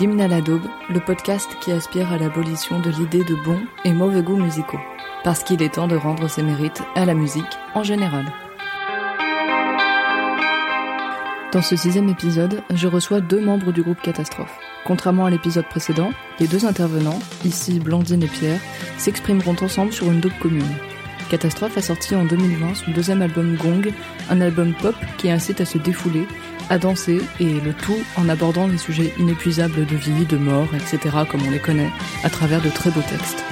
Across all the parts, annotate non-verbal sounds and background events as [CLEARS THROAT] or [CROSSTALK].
L'hymne daube, le podcast qui aspire à l'abolition de l'idée de bons et mauvais goûts musicaux. Parce qu'il est temps de rendre ses mérites à la musique en général. Dans ce sixième épisode, je reçois deux membres du groupe Catastrophe. Contrairement à l'épisode précédent, les deux intervenants, ici Blandine et Pierre, s'exprimeront ensemble sur une double commune. Catastrophe a sorti en 2020 son deuxième album Gong, un album pop qui incite à se défouler, à danser, et le tout en abordant les sujets inépuisables de vie, de mort, etc. comme on les connaît, à travers de très beaux textes.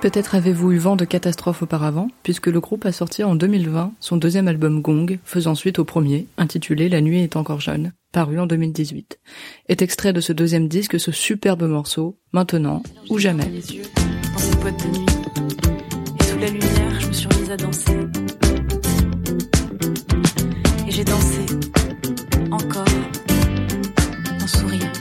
Peut-être avez-vous eu vent de catastrophe auparavant, puisque le groupe a sorti en 2020 son deuxième album Gong, faisant suite au premier, intitulé La nuit est encore jeune, paru en 2018. Est extrait de ce deuxième disque ce superbe morceau, Maintenant ou jamais. La lumière, je me suis remise à danser. Et j'ai dansé encore en souriant.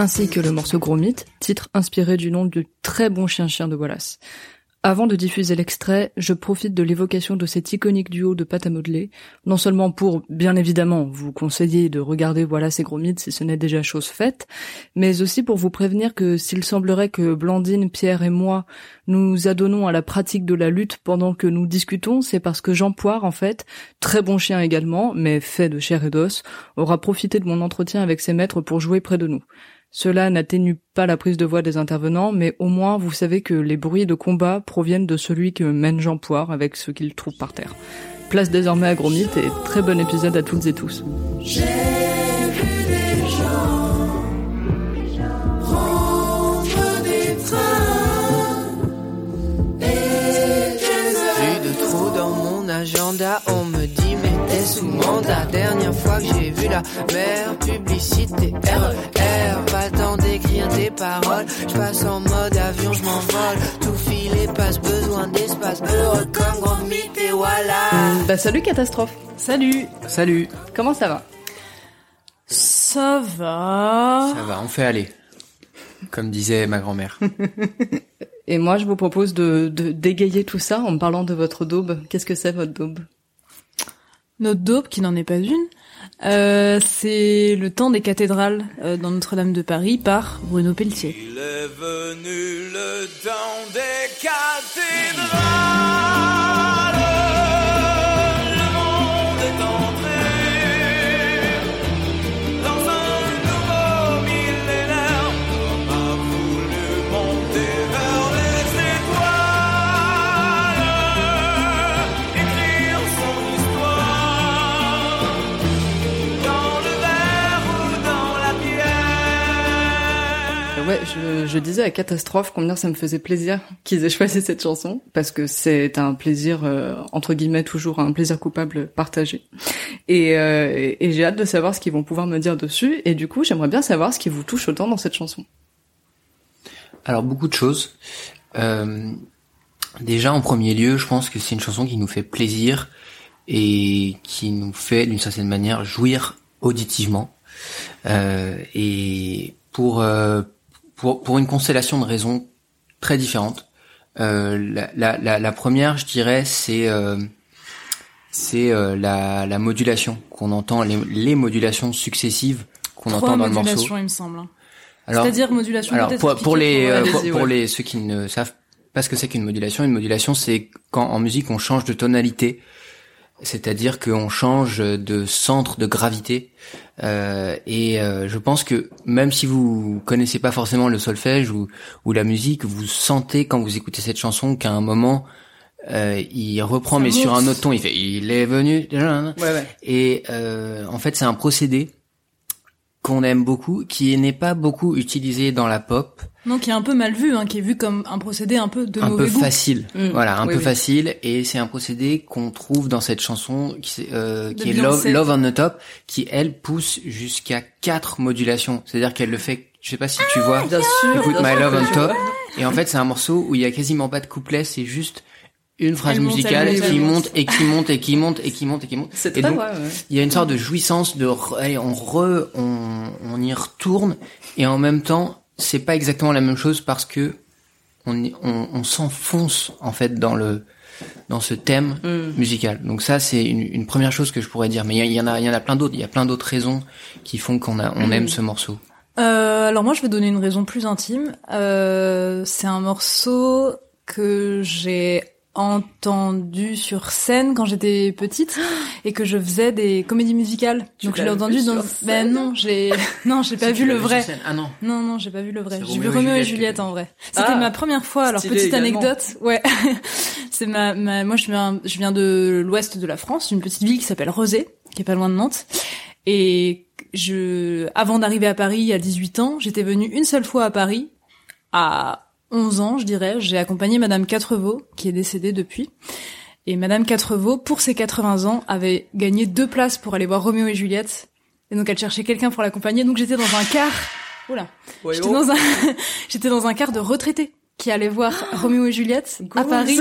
Ainsi que le morceau Gros Mythe, titre inspiré du nom du très bon chien-chien de Wallace. Avant de diffuser l'extrait, je profite de l'évocation de cet iconique duo de pâte à modeler, non seulement pour, bien évidemment, vous conseiller de regarder Wallace et Gros Mythe si ce n'est déjà chose faite, mais aussi pour vous prévenir que s'il semblerait que Blandine, Pierre et moi nous adonnons à la pratique de la lutte pendant que nous discutons, c'est parce que Jean Poire, en fait, très bon chien également, mais fait de chair et d'os, aura profité de mon entretien avec ses maîtres pour jouer près de nous. Cela n'atténue pas la prise de voix des intervenants, mais au moins vous savez que les bruits de combat proviennent de celui que mène Jean Poire avec ce qu'il trouve par terre. Place désormais à Gros Mythe et très bon épisode à toutes et tous. Plus de trous dans mon agenda, on me dit t'es sous mandat. Dernière fois que j'ai vu la mère, publicité RER, pas le temps d'écrire des paroles. Je passe en mode avion, je m'envole. Tout filet passe besoin d'espace, heureux comme grand mythe et voilà. Bah salut Catastrophe Salut Salut, Comment ça va? Ça va ça va, on fait aller. Comme disait ma grand-mère. [LAUGHS] Et moi je vous propose de, de dégayer tout ça en me parlant de votre daube. Qu'est-ce que c'est votre daube? Notre dope, qui n'en est pas une, euh, c'est Le temps des cathédrales euh, dans Notre-Dame de Paris par Bruno Pelletier. Il est venu le temps des cathédrales. Ouais, je, je disais à Catastrophe combien ça me faisait plaisir qu'ils aient choisi cette chanson, parce que c'est un plaisir, euh, entre guillemets, toujours un plaisir coupable partagé. Et, euh, et, j'ai hâte de savoir ce qu'ils vont pouvoir me dire dessus, et du coup, j'aimerais bien savoir ce qui vous touche autant dans cette chanson. Alors beaucoup de choses. Euh, déjà en premier lieu, je pense que c'est une chanson qui nous fait plaisir et qui nous fait d'une certaine manière jouir auditivement. Euh, et pour, euh, pour pour une constellation de raisons très différentes. Euh, la, la, la, première, je dirais, c'est euh, c'est euh, la, la modulation qu'on entend, les, les modulations successives qu'on entend dans le morceau. modulations, il me semble. C'est-à-dire modulation. alors peut-être pour, pour les pour- euh, pour, les ceux qui ne savent pas ce que c'est qu'une modulation, une modulation c'est quand en musique on change de tonalité, c'est-à-dire qu'on change de centre de gravité. Euh, et euh, je pense que même si vous connaissez pas forcément le solfège ou, ou la musique, vous sentez quand vous écoutez cette chanson qu'à un moment euh, il reprend Ça mais sur un autre ton. Il fait il est venu. Ouais, ouais. Et euh, en fait, c'est un procédé qu'on aime beaucoup, qui n'est pas beaucoup utilisé dans la pop, Non, qui est un peu mal vu, hein, qui est vu comme un procédé un peu de un peu goût. facile. Mm. Voilà, un Oui, peu oui. facile. Et c'est un procédé qu'on trouve dans cette chanson qui, euh, qui est Love, on the Top, qui elle pousse jusqu'à quatre modulations. C'est-à-dire qu'elle le fait. Je sais pas si tu vois. Bien sûr. Écoute bien My sûr Love on Top. Et en fait, c'est un morceau où il y a quasiment pas de couplet, c'est juste une phrase Elle musicale monte, qui monte. monte et qui monte et qui monte et qui monte et qui monte. C'est donc, vrai. ouais. il y a une sorte de jouissance de re- allez, on re on, on y retourne et en même temps c'est pas exactement la même chose parce que on y- on, on s'enfonce en fait dans le dans ce thème Mm. musical. Donc ça c'est une, une première chose que je pourrais dire. Mais il y, en a il y en a plein d'autres. Il y a plein d'autres raisons qui font qu'on a on aime ce morceau. Euh, alors moi, je vais donner une raison plus intime. Euh, c'est un morceau que j'ai entendu sur scène quand j'étais petite [GASPS] et que je faisais des comédies musicales. Tu Donc je l'ai entendu dans. Ben non, j'ai [LAUGHS] non, j'ai pas vu le vrai. ah non Non, non, j'ai pas vu le vrai. J'ai vu Roméo et Juliette en vrai. C'était Ah. ma première fois. Alors petite également. anecdote, ouais. [LAUGHS] c'est ma, ma, moi je viens, je viens de l'ouest de la France, une petite ville qui s'appelle Rezé, qui est pas loin de Nantes. Et je, avant d'arriver à Paris à 18 ans, j'étais venue une seule fois à Paris, à 11 ans, je dirais. J'ai accompagné Madame Quatrevaux, qui est décédée depuis. Et Madame Quatrevaux, pour ses 80 ans, avait gagné deux places pour aller voir Roméo et Juliette. Et donc elle cherchait quelqu'un pour l'accompagner. Donc j'étais dans un car. Oula. J'étais oh. dans un, j'étais dans un [LAUGHS] car de retraités qui allaient voir Roméo et Juliette à. Paris.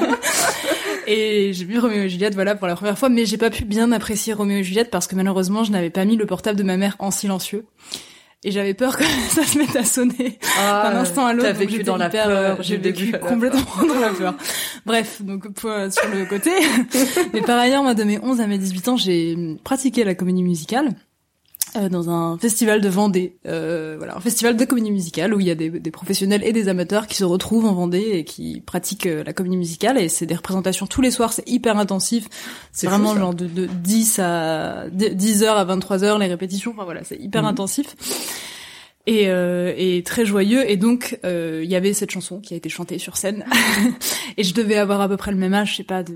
[LAUGHS] [LAUGHS] et j'ai vu Roméo et Juliette, voilà, pour la première fois, mais j'ai pas pu bien apprécier Roméo et Juliette parce que malheureusement, je n'avais pas mis le portable de ma mère en silencieux. Et j'avais peur que [LAUGHS] ça se mette à sonner Ah, d'un instant à l'autre. T'as donc vécu dans la hyper, peur euh, J'ai vécu complètement dans la peur. Bref, donc point sur le côté. [LAUGHS] Mais par ailleurs, moi, de mes 11 à mes 18 ans, j'ai pratiqué la comédie musicale euh, dans un festival de Vendée. Euh, voilà, un festival de comédie musicale où il y a des, des professionnels et des amateurs qui se retrouvent en Vendée et qui pratiquent euh, la comédie musicale. Et c'est des représentations tous les soirs, c'est hyper intensif. C'est vraiment fou, genre de, de 10 à 10 heures à 23 heures les répétitions. Enfin voilà, c'est hyper Mhm. intensif. Et, euh, et très joyeux et donc euh, il y avait cette chanson qui a été chantée sur scène [LAUGHS] et je devais avoir à peu près le même âge je sais pas de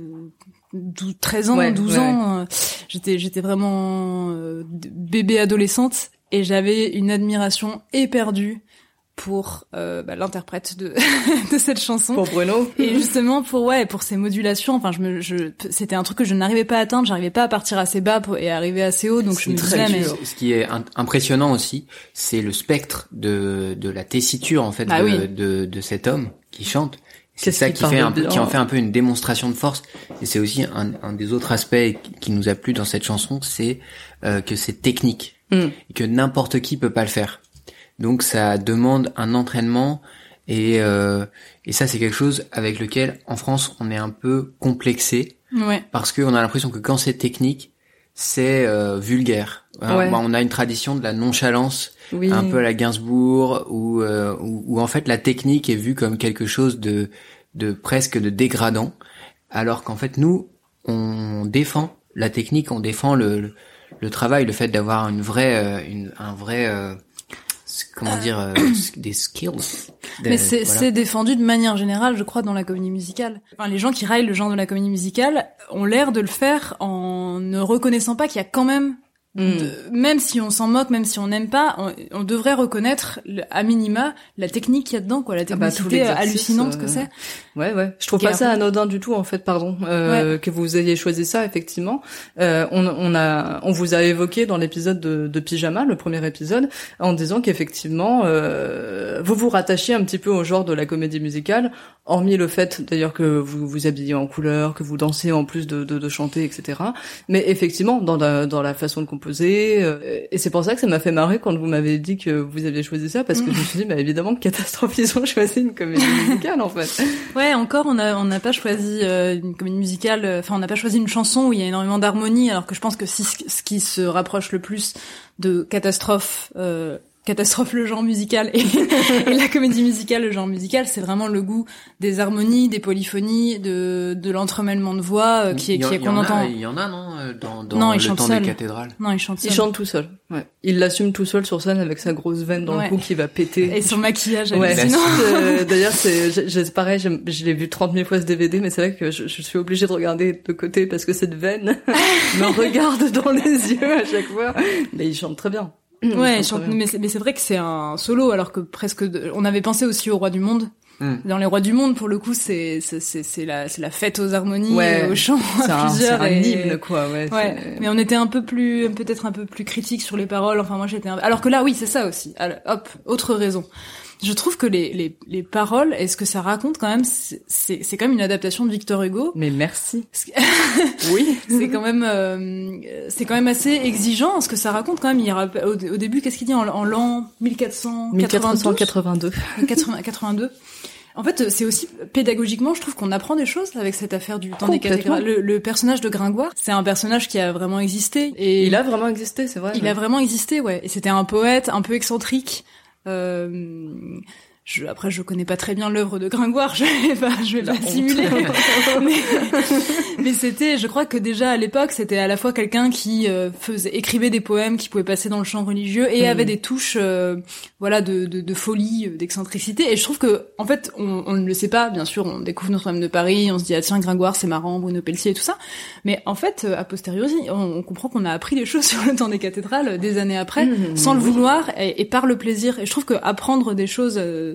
12, 13 ans Ouais, 12 ouais. ans euh, j'étais j'étais vraiment euh, bébé adolescente et j'avais une admiration éperdue pour euh, bah, l'interprète de [LAUGHS] de cette chanson Pour Bruno. et justement pour ouais pour ces modulations enfin je me je c'était un truc que je n'arrivais pas à atteindre j'arrivais pas à partir assez bas pour, et arriver assez haut donc je me très disais mais. Ce qui est impressionnant aussi, c'est le spectre de, de la tessiture en fait Bah de, oui. de, de cet homme qui chante. C'est ça qui fait un peu, qui en fait un peu une démonstration de force. Et c'est aussi un, un des autres aspects qui- qui nous a plu dans cette chanson, c'est euh, que c'est technique Mm. et que n'importe qui peut pas le faire. Donc ça demande un entraînement et euh, et ça c'est quelque chose avec lequel en France on est un peu complexé ouais parce qu'on a l'impression que quand c'est technique, c'est euh, vulgaire. Hein, Ouais. bah, on a une tradition de la nonchalance, Oui. un peu à la Gainsbourg, où, euh, où, où en fait la technique est vue comme quelque chose de, de presque de dégradant, alors qu'en fait nous, on défend la technique, on défend le, le, le travail, le fait d'avoir une vraie, euh, une, un vrai, euh, comment dire, euh, des skills. Mais c'est voilà. c'est défendu de manière générale, je crois, dans la comédie musicale. Enfin, les gens qui raillent le genre de la comédie musicale ont l'air de le faire en ne reconnaissant pas qu'il y a quand même, Mm. de- même si on s'en moque, même si on n'aime pas, on, on devrait reconnaître le- à minima la technique qu'il y a dedans, quoi, la Ah bah, technicité l'exercice, hallucinante euh, que c'est. Ouais, ouais. Je trouve pas ça anodin du tout, en fait, pardon, euh, que vous ayez choisi ça, effectivement. Euh, on, on a, on vous a évoqué dans l'épisode de, de Pyjama, le premier épisode, en disant qu'effectivement, euh, vous vous rattachiez un petit peu au genre de la comédie musicale, hormis le fait, d'ailleurs, que vous vous habillez en couleur, que vous dansez en plus de, de, de chanter, etc. Mais effectivement, dans la, dans la façon de composer, euh, et c'est pour ça que ça m'a fait marrer quand vous m'avez dit que vous aviez choisi ça, parce que je me suis dit, bah évidemment, Catastrophe, ils ont choisi une comédie musicale, en fait. [LAUGHS] Ouais, encore, on a on n'a pas choisi euh, une comédie musicale. euh, Enfin, on n'a pas choisi une chanson où il y a énormément d'harmonie, alors que je pense que si ce qui se rapproche le plus de catastrophe, euh, catastrophe le genre musical et, [LAUGHS] et la comédie musicale le genre musical, c'est vraiment le goût des harmonies, des polyphonies, de de l'entremêlement de voix euh, qui est Il qui il qu'on entend. Il y en a, non, euh, dans, dans Non, il le chante temps seul. des cathédrales. Non, il chante Il seul. chante tout seul. Ouais. Il l'assume tout seul sur scène avec sa grosse veine dans Ouais. le cou qui va péter. Et son maquillage Ouais. Euh, [LAUGHS] D'ailleurs, c'est j'ai- j'ai- c'est pareil. Je l'ai vu 30 000 fois ce DVD, mais c'est vrai que je, je suis obligée de regarder de côté parce que cette veine [LAUGHS] me regarde dans les yeux à chaque fois. Mais il chante très bien. Ouais, chante mais c'est vrai que c'est un solo alors que presque de- on avait pensé aussi au roi du monde. Hmm. Dans les rois du monde pour le coup c'est c'est la c'est la fête aux harmonies Ouais. aux chants à un, c'est plusieurs un hymne, quoi. Ouais. Ouais, mais on était un peu plus, peut-être un peu plus critique sur les paroles. Enfin, moi, j'étais. Un... Alors que là, oui, c'est ça aussi. Alors, hop, autre raison. Je trouve que les les les paroles et ce que ça raconte quand même, c'est quand même une adaptation de Victor Hugo. Mais merci. [LAUGHS] Oui. c'est quand même euh, c'est quand même assez exigeant ce que ça raconte quand même. Il rappe- au, au début, qu'est-ce qu'il dit en, en l'an 1492 1482. 80 82. En fait, c'est aussi pédagogiquement, je trouve qu'on apprend des choses avec cette affaire du temps des cathédrales. Le, le personnage de Gringoire, c'est un personnage qui a vraiment existé. Et Il a vraiment existé, c'est vrai. il a vraiment existé, ouais. Et c'était un poète un peu excentrique. Euh, je, après, je connais pas très bien l'œuvre de Gringoire, [LAUGHS] je vais pas, je vais La pas simuler. [LAUGHS] mais mais c'était, je crois que déjà à l'époque, c'était à la fois quelqu'un qui euh, faisait, écrivait des poèmes qui pouvaient passer dans le champ religieux et Mhm. avait des touches, euh, voilà, de, de, de folie, euh, d'excentricité. Et je trouve que, en fait, on, on ne le sait pas. Bien sûr, on découvre Notre-Dame de Paris, on se dit ah tiens Gringoire c'est marrant, Bruno Pelletier et tout ça. Mais en fait, a posteriori, on, on comprend qu'on a appris des choses [LAUGHS] sur le temps des cathédrales des années après, Mhm. sans le vouloir et, et par le plaisir. Et je trouve que apprendre des choses, euh,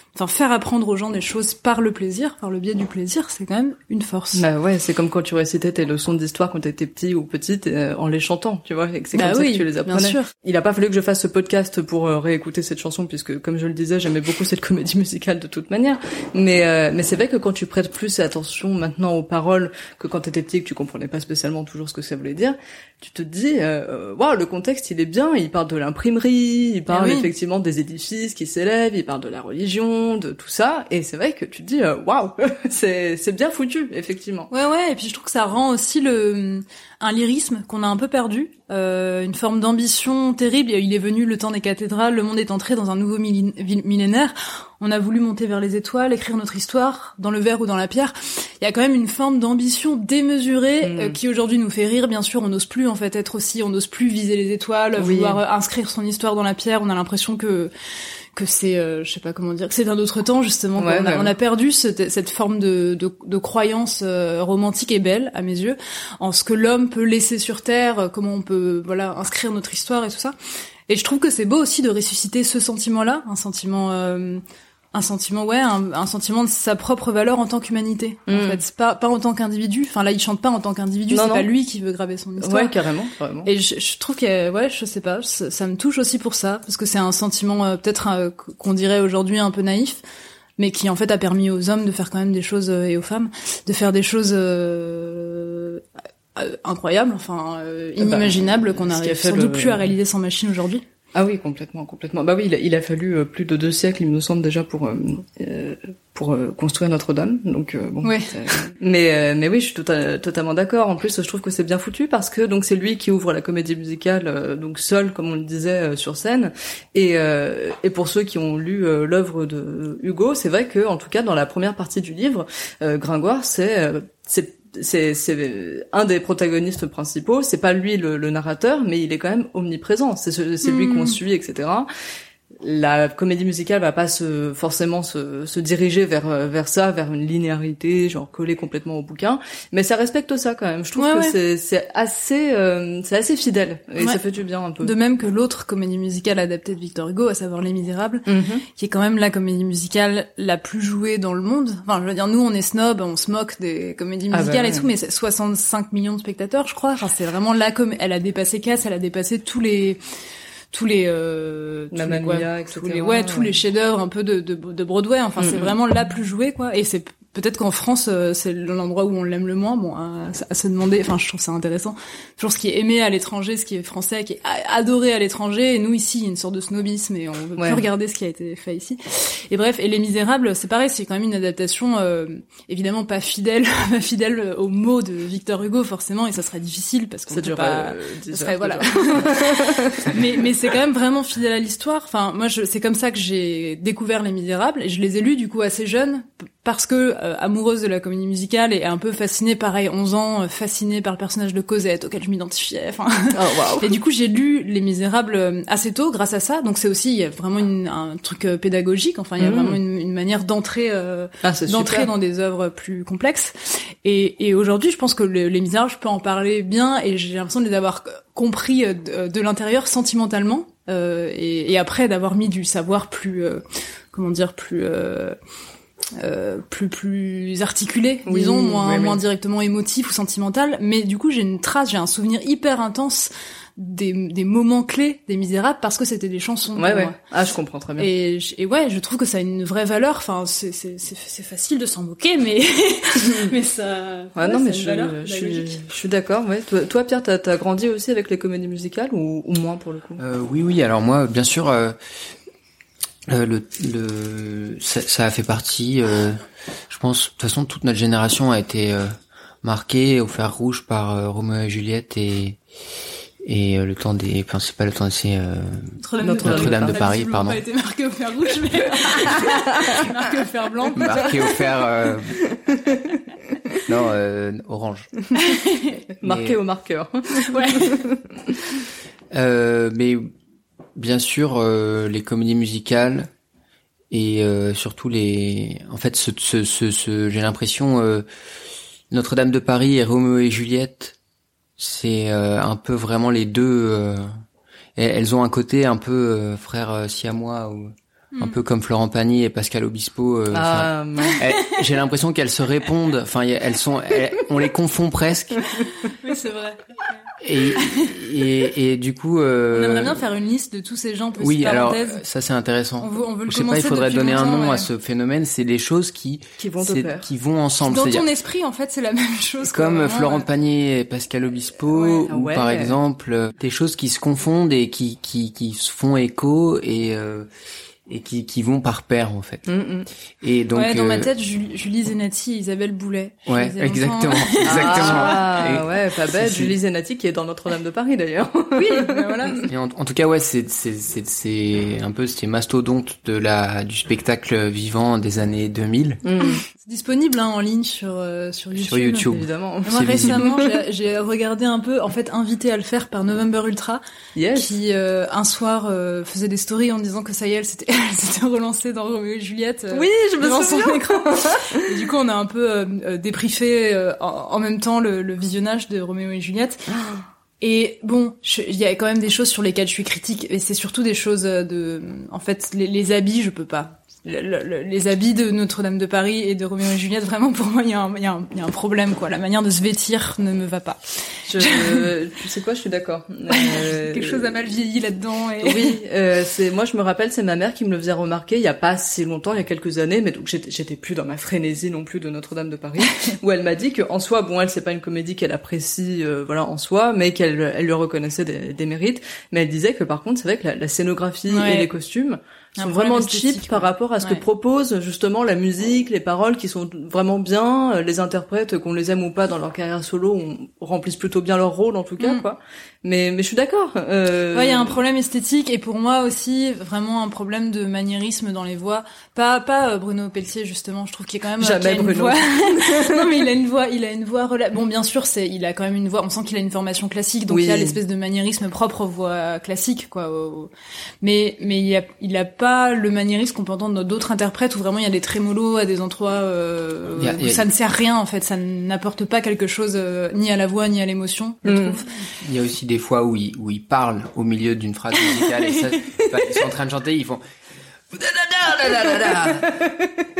enfin faire apprendre aux gens des choses par le plaisir, par le biais du plaisir, c'est quand même une force. Bah ouais, c'est comme quand tu récitais tes leçons d'histoire quand t'étais petit ou petite euh, en les chantant, tu vois, et c'est Bah comme ça oui, que tu les bien apprenais. sûr. Il a pas fallu que je fasse ce podcast pour euh, réécouter cette chanson puisque comme je le disais, j'aimais beaucoup cette [LAUGHS] comédie musicale de toute manière. Mais euh, mais c'est vrai que quand tu prêtes plus attention maintenant aux paroles que quand t'étais petit que tu comprenais pas spécialement toujours ce que ça voulait dire, tu te dis euh, waouh, le contexte il est bien, il parle de l'imprimerie, il parle oui. effectivement des édifices qui s'élèvent, il parle de la religion, tout ça et c'est vrai que tu te dis euh, waouh, [LAUGHS] c'est c'est bien foutu effectivement. Ouais, ouais, et puis je trouve que ça rend aussi le un lyrisme qu'on a un peu perdu, euh, une forme d'ambition terrible. Il est venu le temps des cathédrales, le monde est entré dans un nouveau millénaire. On a voulu monter vers les étoiles, écrire notre histoire, dans le verre ou dans la pierre. Il y a quand même une forme d'ambition démesurée Mm. euh, qui aujourd'hui nous fait rire. Bien sûr, on n'ose plus en fait être aussi, on n'ose plus viser les étoiles, Oui. vouloir euh, inscrire son histoire dans la pierre. On a l'impression que que c'est, euh, je sais pas comment dire, que c'est un autre temps justement. Ouais, on, a, ouais. on a perdu cette, cette forme de, de, de croyance euh, romantique et belle à mes yeux en ce que l'homme peut laisser sur terre, euh, comment on peut voilà inscrire notre histoire et tout ça. Et je trouve que c'est beau aussi de ressusciter ce sentiment-là, un sentiment, euh, un sentiment ouais, un, un sentiment de sa propre valeur en tant qu'humanité. En Mm. fait, c'est pas pas en tant qu'individu. Enfin là, il chante pas en tant qu'individu. C'est pas lui qui veut graver son histoire. Ouais, carrément, carrément. Et je, je trouve que ouais, je sais pas, ça, ça me touche aussi pour ça parce que c'est un sentiment euh, peut-être euh, qu'on dirait aujourd'hui un peu naïf, mais qui en fait a permis aux hommes de faire quand même des choses euh, et aux femmes de faire des choses incroyables, enfin euh, bah, inimaginables qu'on n'arrive sans le- doute plus à réaliser sans machine aujourd'hui. Ah oui, complètement, complètement. Bah oui, il a, il a fallu euh, plus de deux siècles, il me semble déjà pour euh, euh, pour euh, construire Notre-Dame. Donc euh, bon. Ouais. c'est- Mais euh, mais oui, je suis tota- totalement d'accord. En plus, je trouve que c'est bien foutu parce que donc c'est lui qui ouvre la comédie musicale euh, donc seul, comme on le disait euh, sur scène. Et euh, et pour ceux qui ont lu euh, l'œuvre de Hugo, c'est vrai que en tout cas dans la première partie du livre, euh, Gringoire, c'est euh, c'est c'est c'est un des protagonistes principaux. C'est pas lui le, le narrateur, mais il est quand même omniprésent. C'est ce- c'est lui qu'on suit, etc. La comédie musicale va pas se forcément se, se diriger vers vers ça, vers une linéarité, genre collée complètement au bouquin, mais ça respecte ça quand même. Je trouve Ouais, que ouais. c'est c'est assez euh, c'est assez fidèle et Ouais. ça fait du bien un peu. De même que l'autre comédie musicale adaptée de Victor Hugo, à savoir Les Misérables, Mhm. qui est quand même la comédie musicale la plus jouée dans le monde. Enfin, je veux dire, nous, on est snob, on se moque des comédies Ah bah musicales et tout, mais c'est 65 millions de spectateurs, je crois. Enfin, c'est vraiment la com. Elle a dépassé Cass, elle a dépassé tous les tous les euh, tous Mamma les, quoi, Mia, etc., tous les ouais tous les chefs-d'œuvre un peu de, de de Broadway. Enfin, c'est Mhm. vraiment la plus jouée, quoi. Et c'est peut-être qu'en France, euh, c'est l'endroit où on l'aime le moins. Bon, à, à se demander. Enfin, je trouve ça intéressant. Toujours ce qui est aimé à l'étranger, ce qui est français, qui est adoré à l'étranger. Et nous ici, il y a une sorte de snobisme et on veut Ouais. plus regarder ce qui a été fait ici. Et bref, et Les Misérables, c'est pareil, c'est quand même une adaptation euh, évidemment pas fidèle, [LAUGHS] pas fidèle aux mots de Victor Hugo forcément, et ça serait difficile parce qu'on Ça dure pas. euh, 10 Ça serait- voilà. [LAUGHS] [LAUGHS] mais mais c'est quand même vraiment fidèle à l'histoire. Enfin, moi, c'est comme ça que j'ai découvert Les Misérables et je les ai lus du coup assez jeunes parce que euh, amoureuse de la comédie musicale et un peu fascinée, pareil, 11 ans, euh, fascinée par le personnage de Cosette auquel je m'identifiais. Enfin, Oh, waouh. et du coup, j'ai lu Les Misérables euh, assez tôt grâce à ça. Donc c'est aussi il y a vraiment une- un truc euh, pédagogique. Enfin, il y a Mhm. vraiment une, une manière d'entrer euh, Ah, d'entrer dans des œuvres plus complexes. Et, et aujourd'hui, je pense que le- les Misérables, je peux en parler bien et j'ai l'impression de les avoir compris de, de l'intérieur sentimentalement euh, et, et après d'avoir mis du savoir plus, euh, comment dire, plus euh, plus plus articulé, Oui, disons, moins oui, oui. moins directement émotif ou sentimental. Mais du coup, j'ai une trace, j'ai un souvenir hyper intense des, des moments clés des Misérables parce que c'était des chansons. Ouais, ouais. moi. Ah, je comprends très bien. Et, je- et ouais, je trouve que ça a une vraie valeur. Enfin, c'est c'est c'est c'est facile de s'en moquer, mais [LAUGHS] mais ça. Ouais, non, ça mais je, valeur je, suis, je suis d'accord. Ouais. Toi, toi, Pierre, t'as as grandi aussi avec les comédies musicales ou, ou moins pour le coup? Euh, oui, oui. Alors moi, bien sûr, euh, euh, le, le, ça, ça a fait partie. euh, je pense, de toute façon, toute notre génération a été euh, marquée au fer rouge par euh, Roméo et Juliette et et euh, le temps des. Enfin, c'est pas le temps, c'est euh, Notre-Dame Notre-Dame de Elle a Paris, visiblement pardon. pas été marquée au fer rouge, mais [LAUGHS] marquée au fer blanc. marqué au fer. euh, non, euh, orange. [LAUGHS] Marqué Mais- au marqueur. [LAUGHS] Ouais. Euh, mais bien sûr, euh, les comédies musicales et euh, surtout les. En fait, ce, ce, ce, ce- j'ai l'impression euh, Notre-Dame de Paris et Roméo et Juliette, c'est euh, un peu vraiment les deux. euh, elles, ont un côté un peu euh, frère siamois ou un peu comme Florent Pagny et Pascal Obispo. euh, Ah, j'ai l'impression qu'elles se répondent. Enfin, elles sont, elles- on les confond presque. [LAUGHS] Oui, c'est vrai. Et et, et du coup. Euh, On aimerait bien faire une liste de tous ces gens, oui, alors ça c'est intéressant. On veut- on veut le Je sais pas, il faudrait donner un nom ouais. à ce phénomène. C'est des choses qui Qui vont qui vont ensemble. Dans ton esprit, en fait, c'est la [LAUGHS] même chose. comme vraiment, Florent ouais. Pagny et Pascal Obispo, Ouais. Ou ouais. par exemple euh, des choses qui se confondent et qui qui qui se font écho et euh, et qui qui vont par pair en fait. Mm, mm. Et donc ouais, dans ma euh, tête, Julie, Julie Zenati Isabelle Boulet. Ouais, exactement, exactement. Ah, Et- ouais, pas bête. Julie Zenati qui est dans Notre-Dame de Paris d'ailleurs. [LAUGHS] Oui, ben voilà. Et en, en tout cas, ouais, c'est c'est c'est c'est un peu ces mastodontes de la du spectacle vivant des années 2000. Mm, C'est disponible hein, en ligne sur euh, sur YouTube. Sur YouTube. évidemment. Moi récemment, j'ai- j'ai regardé un peu, en fait, invité à le faire par November Ultra, Yes. qui euh, un soir euh, faisait des stories en disant que ça y est, elle s'était, [LAUGHS] elle s'était relancée dans Roméo et Juliette. euh, Oui, je me souviens. écran. [LAUGHS] Et du coup, on a un peu euh, euh, débriefé euh, en, en même temps le, le visionnage de Roméo et Juliette. [GASPS] Et bon, je- il y a quand même des choses sur lesquelles je suis critique, et c'est surtout des choses de, en fait, les, les habits, je peux pas. Le- le- le- les habits de Notre-Dame de Paris et de Roméo et Juliette, vraiment pour moi, il y, a un- il y, y a un problème, quoi. La manière de se vêtir ne me va pas. Je, [LAUGHS] tu sais quoi, je suis d'accord. Euh, [LAUGHS] Quelque chose a mal vieilli là-dedans. Et... Oui, euh, c'est moi je me rappelle, c'est ma mère qui me le faisait remarquer il y a pas si longtemps, il y a quelques années, mais donc j'étais plus dans ma frénésie non plus de Notre-Dame de Paris, [LAUGHS] où elle m'a dit que en soi, bon, elle c'est pas une comédie qu'elle apprécie, euh, voilà, en soi, mais qu'elle elle lui reconnaissait des, des mérites, mais elle disait que par contre, c'est vrai que la, la scénographie Ouais. et les costumes sont vraiment cheap par quoi. Rapport à ce Ouais. que propose justement la musique, les paroles qui sont vraiment bien, euh, les interprètes qu'on les aime ou pas dans leur carrière solo, on, remplissent plutôt bien leur rôle en tout cas, Mm. quoi. Mais mais je suis d'accord. Euh... Ouais, il y a un problème esthétique et pour moi aussi vraiment un problème de maniérisme dans les voix. Pas pas euh, Bruno Pelletier justement, je trouve qu'il est quand même Jamais a une Bruno. voix- [LAUGHS] non mais il a une voix, il a une voix rela- bon bien sûr, c'est il a quand même une voix, on sent qu'il a une formation classique donc Oui. il y a l'espèce de maniérisme propre aux voix classiques quoi. Mais mais il y a il a pas le maniérisme qu'on peut entendre d'autres interprètes où vraiment il y a des trémolos à des endroits euh, où ça ne sert à rien en fait, ça n'apporte pas quelque chose euh, ni à la voix ni à l'émotion, je Mm. trouve. Il y a aussi des fois où ils, où ils parlent au milieu d'une phrase musicale et ça, [LAUGHS] ils sont en train de chanter, ils font.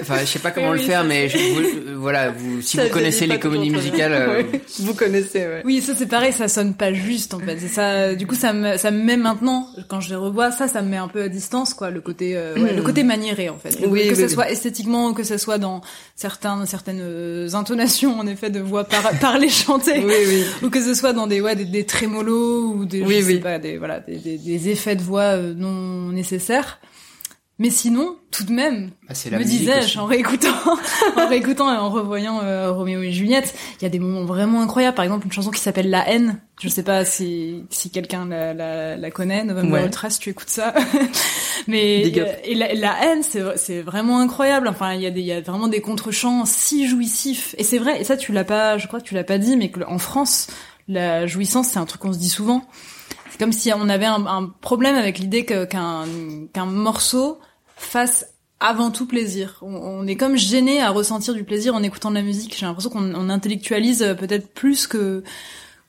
Enfin, je sais pas comment Oui, le faire, mais je, vous- euh, voilà, vous, si Ça, vous connaissez les comédies musicales, euh, Ouais. Vous connaissez, ouais. Oui, ça c'est pareil, ça sonne pas juste en fait. C'est ça, du coup, ça me, ça me met maintenant, quand je les revois, ça, ça me met un peu à distance, quoi, le côté, euh, ouais, le côté maniéré en fait. Oui, que ce oui. soit esthétiquement, ou que ce soit dans certains, certaines euh, intonations en effet de voix par, [LAUGHS] parler chanter, Oui, oui. ou que ce soit dans des, ouais, des, des trémolos ou des, Oui, je sais pas, des, voilà, des, des, des effets de voix euh, non nécessaires. Mais sinon, tout de même, bah, la me disais-je en réécoutant, [LAUGHS] en réécoutant et en revoyant euh, Roméo et Juliette, il y a des moments vraiment incroyables. Par exemple, une chanson qui s'appelle La haine. Je sais pas si si quelqu'un la, la, la connaît. November Ouais. Ultra, si tu écoutes ça. [LAUGHS] Mais euh, et la, la haine, c'est vraiment incroyable. Enfin, il y a des il y a vraiment des contre-chants si jouissifs. Et c'est vrai. Et ça, tu l'as pas. Je crois que tu l'as pas dit, mais que en France, la jouissance, c'est un truc qu'on se dit souvent. C'est comme si on avait un, un problème avec l'idée qu'un qu'un morceau fasse avant tout plaisir. On, on est comme gêné à ressentir du plaisir en écoutant de la musique. J'ai l'impression qu'on on intellectualise euh, peut-être plus que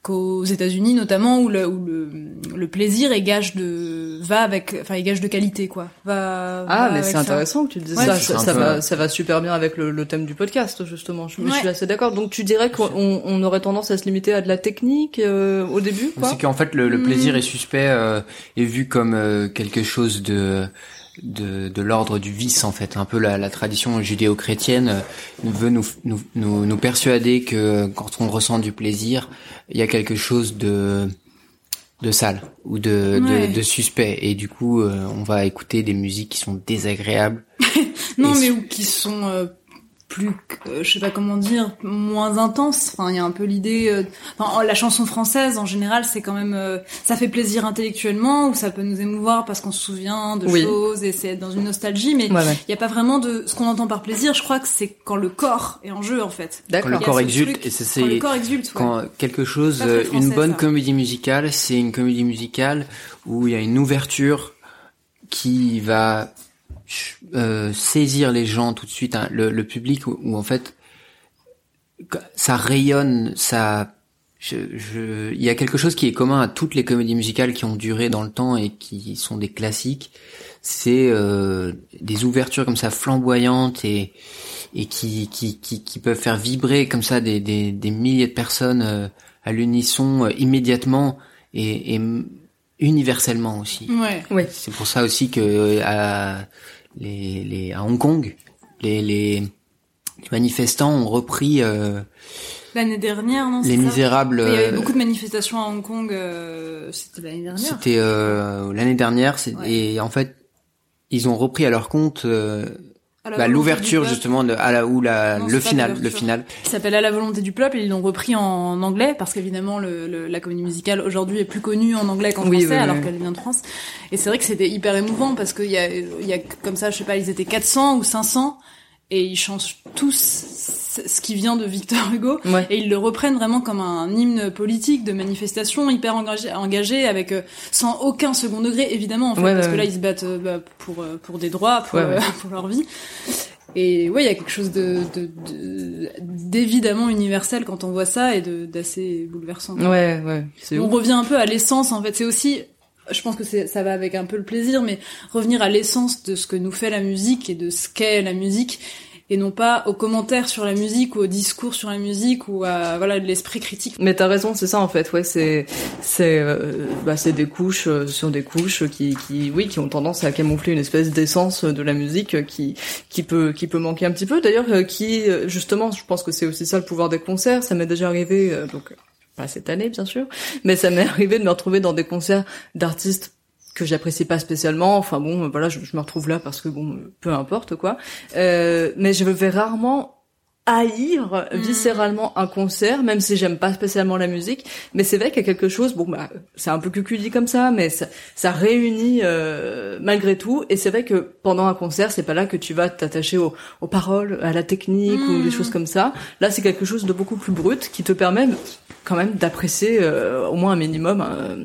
qu'aux États-Unis notamment où le où le, le plaisir est gage de va avec enfin est gage de qualité quoi. Va Ah, va mais c'est ça. intéressant que tu dises Ouais, ça. Ça, va, ça va super bien avec le, le thème du podcast, justement. Je, je Ouais. suis assez d'accord. Donc, tu dirais qu'on on aurait tendance à se limiter à de la technique euh, au début, quoi? C'est qu'en fait le, le Mm. plaisir est suspect euh, est vu comme euh, quelque chose de de, de l'ordre du vice en fait. Un peu la, la tradition judéo-chrétienne euh, veut nous, nous nous nous persuader que quand on ressent du plaisir, il y a quelque chose de de sale ou de, Ouais. de, de suspect et du coup euh, on va écouter des musiques qui sont désagréables [LAUGHS] Non mais ou qui sont euh, plus euh, je sais pas comment dire moins intenses. Enfin il y a un peu l'idée euh, enfin oh, la chanson française en général c'est quand même euh, ça fait plaisir intellectuellement ou ça peut nous émouvoir parce qu'on se souvient de Oui. choses et c'est être dans une nostalgie mais il Ouais, ouais. y a pas vraiment de ce qu'on entend par plaisir, je crois que c'est quand le corps est en jeu en fait. quand le corps exulte truc, et c'est Quand le c'est- corps exulte, ouais. quand quelque chose, euh, une bonne ça. comédie musicale, c'est une comédie musicale où il y a une ouverture qui va euh, saisir les gens tout de suite, hein, le, le public, où, où en fait ça rayonne, ça, je, je, il y a quelque chose qui est commun à toutes les comédies musicales qui ont duré dans le temps et qui sont des classiques, c'est euh, des ouvertures comme ça flamboyantes et et qui, qui, qui, qui peuvent faire vibrer comme ça des, des, des milliers de personnes euh, à l'unisson euh, immédiatement et, et universellement aussi. Ouais. Oui. C'est pour ça aussi que euh, à, les, les, à Hong Kong, les, les, les manifestants ont repris euh, L'année dernière, non Les ça Misérables. Mais Il y avait euh, beaucoup de manifestations à Hong Kong, euh, c'était l'année dernière. C'était euh, l'année dernière, c'est- Ouais. et en fait, ils ont repris à leur compte euh, bah, l'ouverture justement de, à la ou la Non, le final, le final. qui s'appelle À la volonté du peuple et ils l'ont repris en anglais parce qu'évidemment le, le- la comédie musicale aujourd'hui est plus connue en anglais qu'en Oui, français oui, oui. alors qu'elle vient de France et c'est vrai que c'était hyper émouvant parce qu'il y a, il y a comme ça je sais pas ils étaient 400 ou 500 et ils chantent tous ce qui vient de Victor Hugo Ouais. et ils le reprennent vraiment comme un hymne politique de manifestation hyper engagé, engagé avec euh, sans aucun second degré évidemment en fait Ouais, parce ouais, que là ils se battent euh, bah, pour euh, pour des droits pour euh, [LAUGHS] pour leur vie et ouais, il y a quelque chose de de- de- d'évidemment universel quand on voit ça et de d'assez bouleversant. Ouais, ouais. On ouf. revient un peu à l'essence en fait. C'est aussi, je pense que ça va avec un peu le plaisir, mais revenir à l'essence de ce que nous fait la musique et de ce qu'est la musique et non pas aux commentaires sur la musique ou au discours sur la musique ou à voilà l'esprit critique. Mais t'as raison, c'est ça en fait. Ouais, c'est c'est euh, bah c'est des couches euh, sur des couches qui qui oui qui ont tendance à camoufler une espèce d'essence de la musique qui qui peut qui peut manquer un petit peu. D'ailleurs, euh, qui justement, je pense que c'est aussi ça le pouvoir des concerts. Ça m'est déjà arrivé donc pas cette année bien sûr, mais ça m'est [LAUGHS] arrivé de me retrouver dans des concerts d'artistes que j'apprécie pas spécialement. Enfin bon, euh, voilà, je, je me retrouve là parce que bon, euh, peu importe quoi. Euh, mais je vais rarement haïr Mhm. viscéralement un concert, même si j'aime pas spécialement la musique. Mais c'est vrai qu'il y a quelque chose, bon bah c'est un peu cucu dit comme ça, mais ça, ça réunit euh, malgré tout. Et c'est vrai que pendant un concert, c'est pas là que tu vas t'attacher aux, aux paroles, à la technique ou des choses comme ça. Là, c'est quelque chose de beaucoup plus brut qui te permet quand même d'apprécier euh, au moins un minimum euh,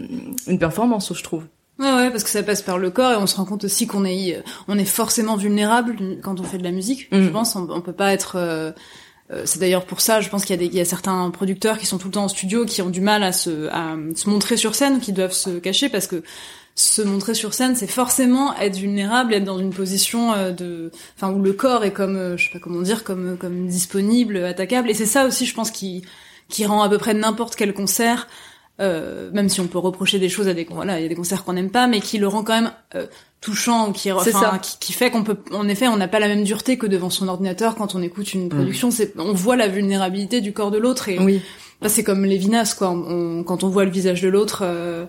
une performance, je trouve. Ouais ouais, parce que ça passe par le corps et on se rend compte aussi qu'on est on est forcément vulnérable quand on fait de la musique. Je Mhm. pense on, on peut pas être euh, euh, c'est d'ailleurs pour ça, je pense qu'il y, a des- il y a certains producteurs qui sont tout le temps en studio, qui ont du mal à se, à se montrer sur scène, qui doivent se cacher parce que se montrer sur scène, c'est forcément être vulnérable, être dans une position euh, de, enfin où le corps est comme, euh, je sais pas comment dire, comme comme disponible, attaquable. Et c'est ça aussi, je pense, qui qui rend à peu près n'importe quel concert, euh, même si on peut reprocher des choses à des voilà, il y a des concerts qu'on n'aime pas, mais qui le rend quand même euh, touchant, qui, enfin, ça. qui qui fait qu'on peut, en effet, on n'a pas la même dureté que devant son ordinateur quand on écoute une production. C'est, on voit la vulnérabilité du corps de l'autre et Oui. Bah, c'est comme Lévinas, quoi. On- quand on voit le visage de l'autre, euh,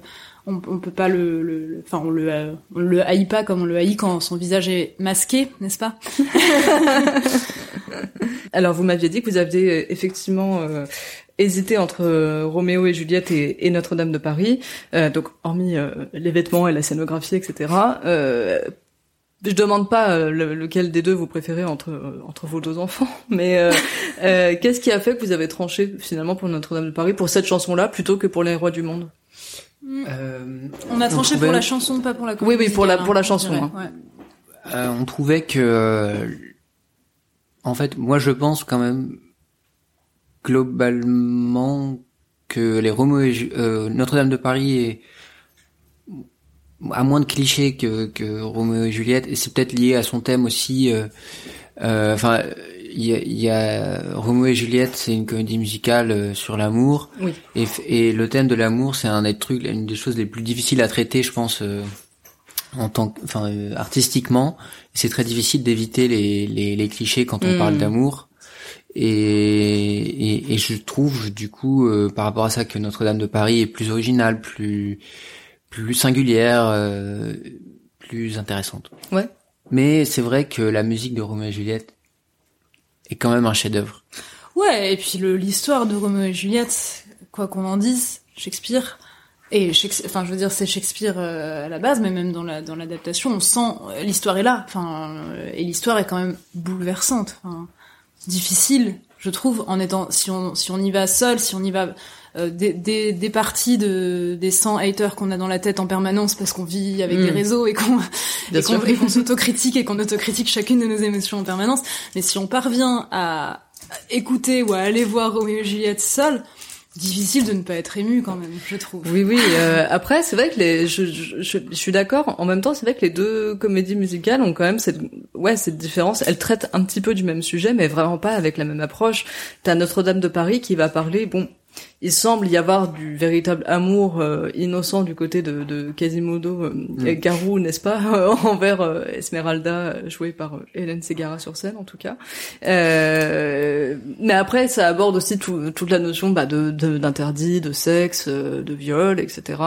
on, on peut pas le, le- le- enfin, on le, euh, on le haït pas comme on le haït quand son visage est masqué, n'est-ce pas? [LAUGHS] Alors vous m'aviez dit que vous aviez euh, effectivement euh, hésité entre euh, Roméo et Juliette et, et Notre-Dame de Paris, Euh, donc hormis euh, les vêtements et la scénographie, etc. Euh, je demande pas euh, le- lequel des deux vous préférez entre euh, entre vos deux enfants, [LAUGHS] mais euh, euh, qu'est-ce qui a fait que vous avez tranché finalement pour Notre-Dame de Paris pour cette chanson-là plutôt que pour les rois du monde? Euh, On a tranché trouvait- pour la chanson, pas pour la. Oui, oui, pour la- pour la chanson, hein. ouais. Euh, on trouvait que, euh, en fait, moi je pense quand même globalement que les Roméo et euh, Notre-Dame de Paris est à moins de clichés que, que Roméo et Juliette, et c'est peut-être lié à son thème aussi. euh, euh, Enfin, il y a, y a Roméo et Juliette, c'est une comédie musicale euh, sur l'amour, Oui. et, et le thème de l'amour, c'est un des trucs, une des choses les plus difficiles à traiter, je pense. euh, en tant que, enfin, artistiquement, c'est très difficile d'éviter les, les, les clichés quand on Mm. parle d'amour. Et, et, et je trouve, du coup, euh, par rapport à ça, que Notre-Dame de Paris est plus originale, plus, plus singulière, euh, plus intéressante. Ouais. Mais c'est vrai que la musique de Roméo et Juliette est quand même un chef-d'œuvre. Ouais, et puis l'histoire de Roméo et Juliette, quoi qu'on en dise, Shakespeare. Et Shakespeare, enfin, je veux dire, c'est Shakespeare euh, à la base, mais même dans la dans l'adaptation, on sent l'histoire est là. Enfin, euh, et l'histoire est quand même bouleversante. Enfin, difficile, je trouve, en étant si on si on y va seul, si on y va euh, des, des des parties de des 100 haters qu'on a dans la tête en permanence parce qu'on vit avec Mm. des réseaux et qu'on et qu'on sûr. et qu'on s'autocritique et qu'on autocritique chacune de nos émotions en permanence. Mais si on parvient à à écouter ou à aller voir Roméo et Juliette seul, difficile de ne pas être ému quand même, je trouve. Oui, oui. euh, après, c'est vrai que les, je, je, je, suis d'accord. En même temps, c'est vrai que les deux comédies musicales ont quand même cette, ouais, cette différence. Elles traitent un petit peu du même sujet, mais vraiment pas avec la même approche. T'as Notre-Dame de Paris qui va parler, bon, il semble y avoir du véritable amour euh, innocent du côté de, de Quasimodo euh, et Garou, n'est-ce pas, [LAUGHS] envers euh, Esmeralda, jouée par euh, Hélène Segara sur scène en tout cas. Euh, mais après, ça aborde aussi tout- toute la notion bah, de de- d'interdit, de, sexe, euh, de viol, etc.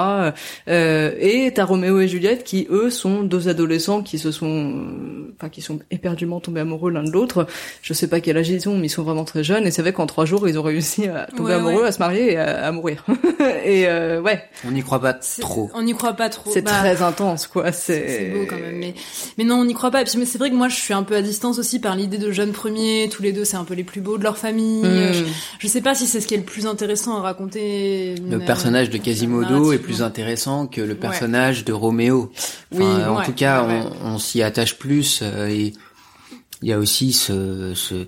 Euh, et t'as Roméo et Juliette qui eux sont deux adolescents qui se sont, euh, enfin qui sont éperdument tombés amoureux l'un de l'autre. Je sais pas quel âge ils ont, mais ils sont vraiment très jeunes. Et c'est vrai qu'en trois jours, ils ont réussi à tomber Ouais, amoureux, ouais. à se marier à, à mourir. [LAUGHS] et euh, ouais, On n'y croit pas trop. On n'y croit pas trop. c'est Bah, très intense, quoi. C'est beau quand même, mais mais non, on n'y croit pas. Et puis mais c'est vrai que moi, je suis un peu à distance aussi par l'idée de jeunes premiers. Tous les deux, c'est un peu les plus beaux de leur famille. Mm. Je, je sais pas si c'est ce qui est le plus intéressant à raconter. Le personnage de Quasimodo est plus intéressant que le personnage de Roméo. Oui, en ouais, tout cas, ouais, ouais. on, on s'y attache plus. euh, et il y a aussi ce, ce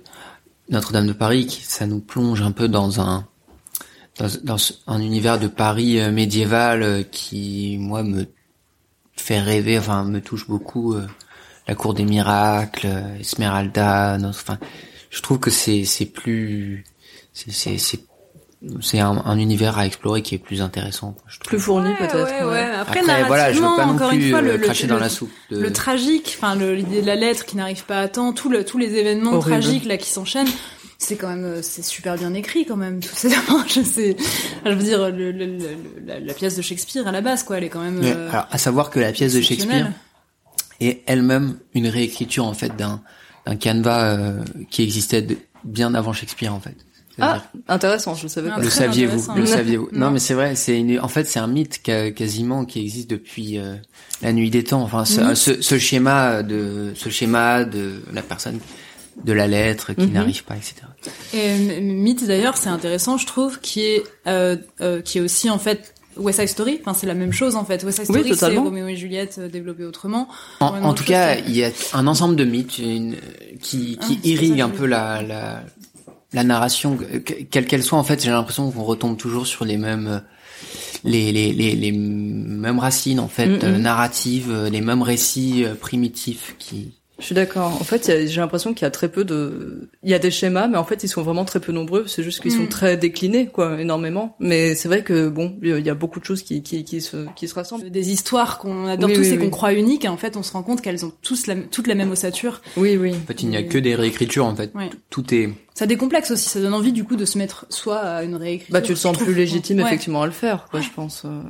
Notre-Dame de Paris qui ça nous plonge un peu dans un dans, dans un univers de Paris euh, médiéval euh, qui moi me fait rêver. Enfin, me touche beaucoup. euh, la cour des miracles, euh, Esmeralda. notre- Enfin, je trouve que c'est c'est plus c'est c'est c'est c'est un, un univers à explorer qui est plus intéressant. quoi, je trouve. plus fourni Ouais, peut-être. ouais, ouais. Après, Après, voilà, je veux pas non encore plus une fois, euh, le, le- cracher dans le- la soupe. de- le tragique, enfin l'idée de la lettre qui n'arrive pas à temps, tout le, tous les événements Horrible. tragiques là qui s'enchaînent, c'est quand même euh, c'est super bien écrit quand même. Tout c'est [LAUGHS] je sais, je veux dire le, le- le- la, la pièce de Shakespeare à la base quoi, elle est quand même. Mais, euh, alors, à savoir que la pièce de. Shakespeare est elle-même une réécriture en fait d'un d'un canevas euh, qui existait de- bien avant Shakespeare en fait. Ah, intéressant. Je savais Ah, pas. Le saviez-vous. Le saviez-vous [LAUGHS] Non, Non. mais c'est vrai. C'est une... en fait c'est un mythe qu'a- quasiment qui existe depuis euh, la nuit des temps. Enfin, ce, ce schéma de ce schéma de la personne de la lettre qui Mhm. n'arrive pas, etc. Et euh, Mythe d'ailleurs, c'est intéressant, je trouve, qui est euh, euh, qui est aussi en fait West Side Story. Enfin, c'est la même chose en fait. West Side Oui, Story, c'est. Roméo et Juliette euh, développés autrement. En, en tout cas, il y a un ensemble de mythes une- qui, qui Ah, c'est irriguent ça, un peu la, la, la narration, que- quelle qu'elle soit, en fait, j'ai l'impression qu'on retombe toujours sur les mêmes, euh, les, les, les, les mêmes racines, en fait, Mm, mm. euh, narratives, les mêmes récits euh, primitifs qui. Je suis d'accord. En fait, j'ai l'impression qu'il y a très peu de, il y a des schémas, mais en fait, ils sont vraiment très peu nombreux. C'est juste qu'ils sont Mm. très déclinés, quoi, énormément. Mais c'est vrai que bon, il y a beaucoup de choses qui, qui, qui se, qui se rassemblent. Des histoires qu'on adore Oui, tous oui, et qu'on oui. croit uniques, et en fait, on se rend compte qu'elles ont tous la, toutes la même ossature. Oui, oui. En fait, il n'y a que des réécritures, en fait. Tout est. Ça décomplexe aussi, ça donne envie du coup de se mettre soit à une réécriture. Bah, tu te sens plus légitime, Ouais. effectivement, à le faire, quoi, je pense. euh.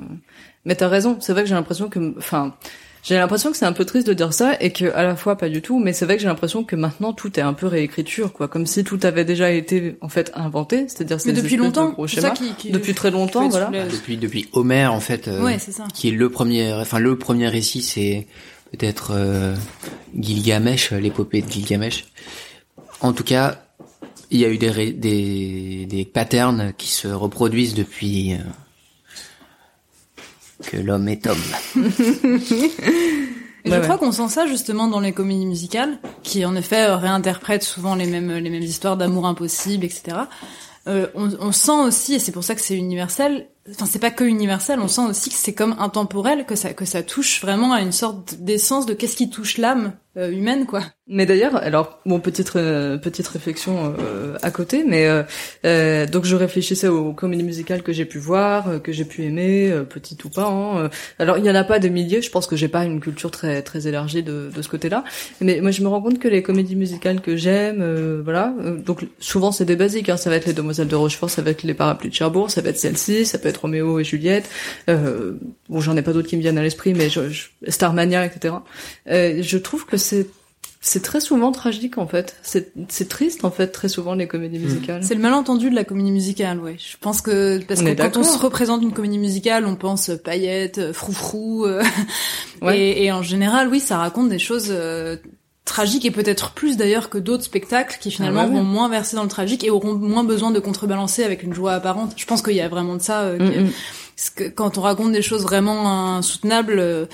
Mais t'as raison. C'est vrai que j'ai l'impression que, enfin, j'ai l'impression que c'est un peu triste de dire ça et que, à la fois, pas du tout. Mais c'est vrai que j'ai l'impression que maintenant, tout est un peu réécriture, quoi. Comme si tout avait déjà été, en fait, inventé. C'est-à-dire, c'est depuis de longtemps, gros c'est ça qui, qui- Depuis très longtemps, voilà. soulève- Depuis, depuis Homère, en fait. euh, Ouais, c'est ça. qui est le premier, enfin le premier récit, c'est peut-être euh, Gilgamesh, l'épopée de Gilgamesh. En tout cas, il y a eu des des, des patterns qui se reproduisent depuis euh, que l'homme est homme. Et Ouais, [LAUGHS] je ouais. crois qu'on sent ça justement dans les comédies musicales, qui en effet euh, réinterprètent souvent les mêmes les mêmes histoires d'amour impossible, etc. Euh, on, on sent aussi, et c'est pour ça que c'est universel. Enfin, c'est pas que universel. On sent aussi que c'est comme intemporel, que ça que ça touche vraiment à une sorte d'essence de qu'est-ce qui touche l'âme euh, humaine, quoi. Mais d'ailleurs, alors bon petite petite réflexion euh, à côté, mais euh, euh, donc je réfléchissais aux comédies musicales que j'ai pu voir, que j'ai pu aimer, petites ou pas. hein, alors il y en a pas des milliers, je pense que j'ai pas une culture très très élargie de, de ce côté-là. Mais moi je me rends compte que les comédies musicales que j'aime, voilà, donc souvent c'est des basiques, hein, ça va être les Demoiselles de Rochefort, ça va être les Parapluies de Cherbourg, ça va être celle-ci, ça peut être Roméo et Juliette. Bon j'en ai pas d'autres qui me viennent à l'esprit, mais je, je- Starmania, etc. Euh, je trouve que c'est c'est très souvent tragique en fait. C'est c'est triste en fait très souvent les comédies musicales. C'est le malentendu de la comédie musicale, ouais. Je pense que parce On que quand on se représente une comédie musicale, on pense euh, paillettes, euh, froufrou, euh, [LAUGHS] Ouais. et, et en général, oui, ça raconte des choses euh, tragiques et peut-être plus d'ailleurs que d'autres spectacles qui finalement Ah ouais, ouais. vont moins verser dans le tragique et auront moins besoin de contrebalancer avec une joie apparente. Je pense qu'il y a vraiment de ça. euh, Mm, mm. Que quand on raconte des choses vraiment insoutenables euh,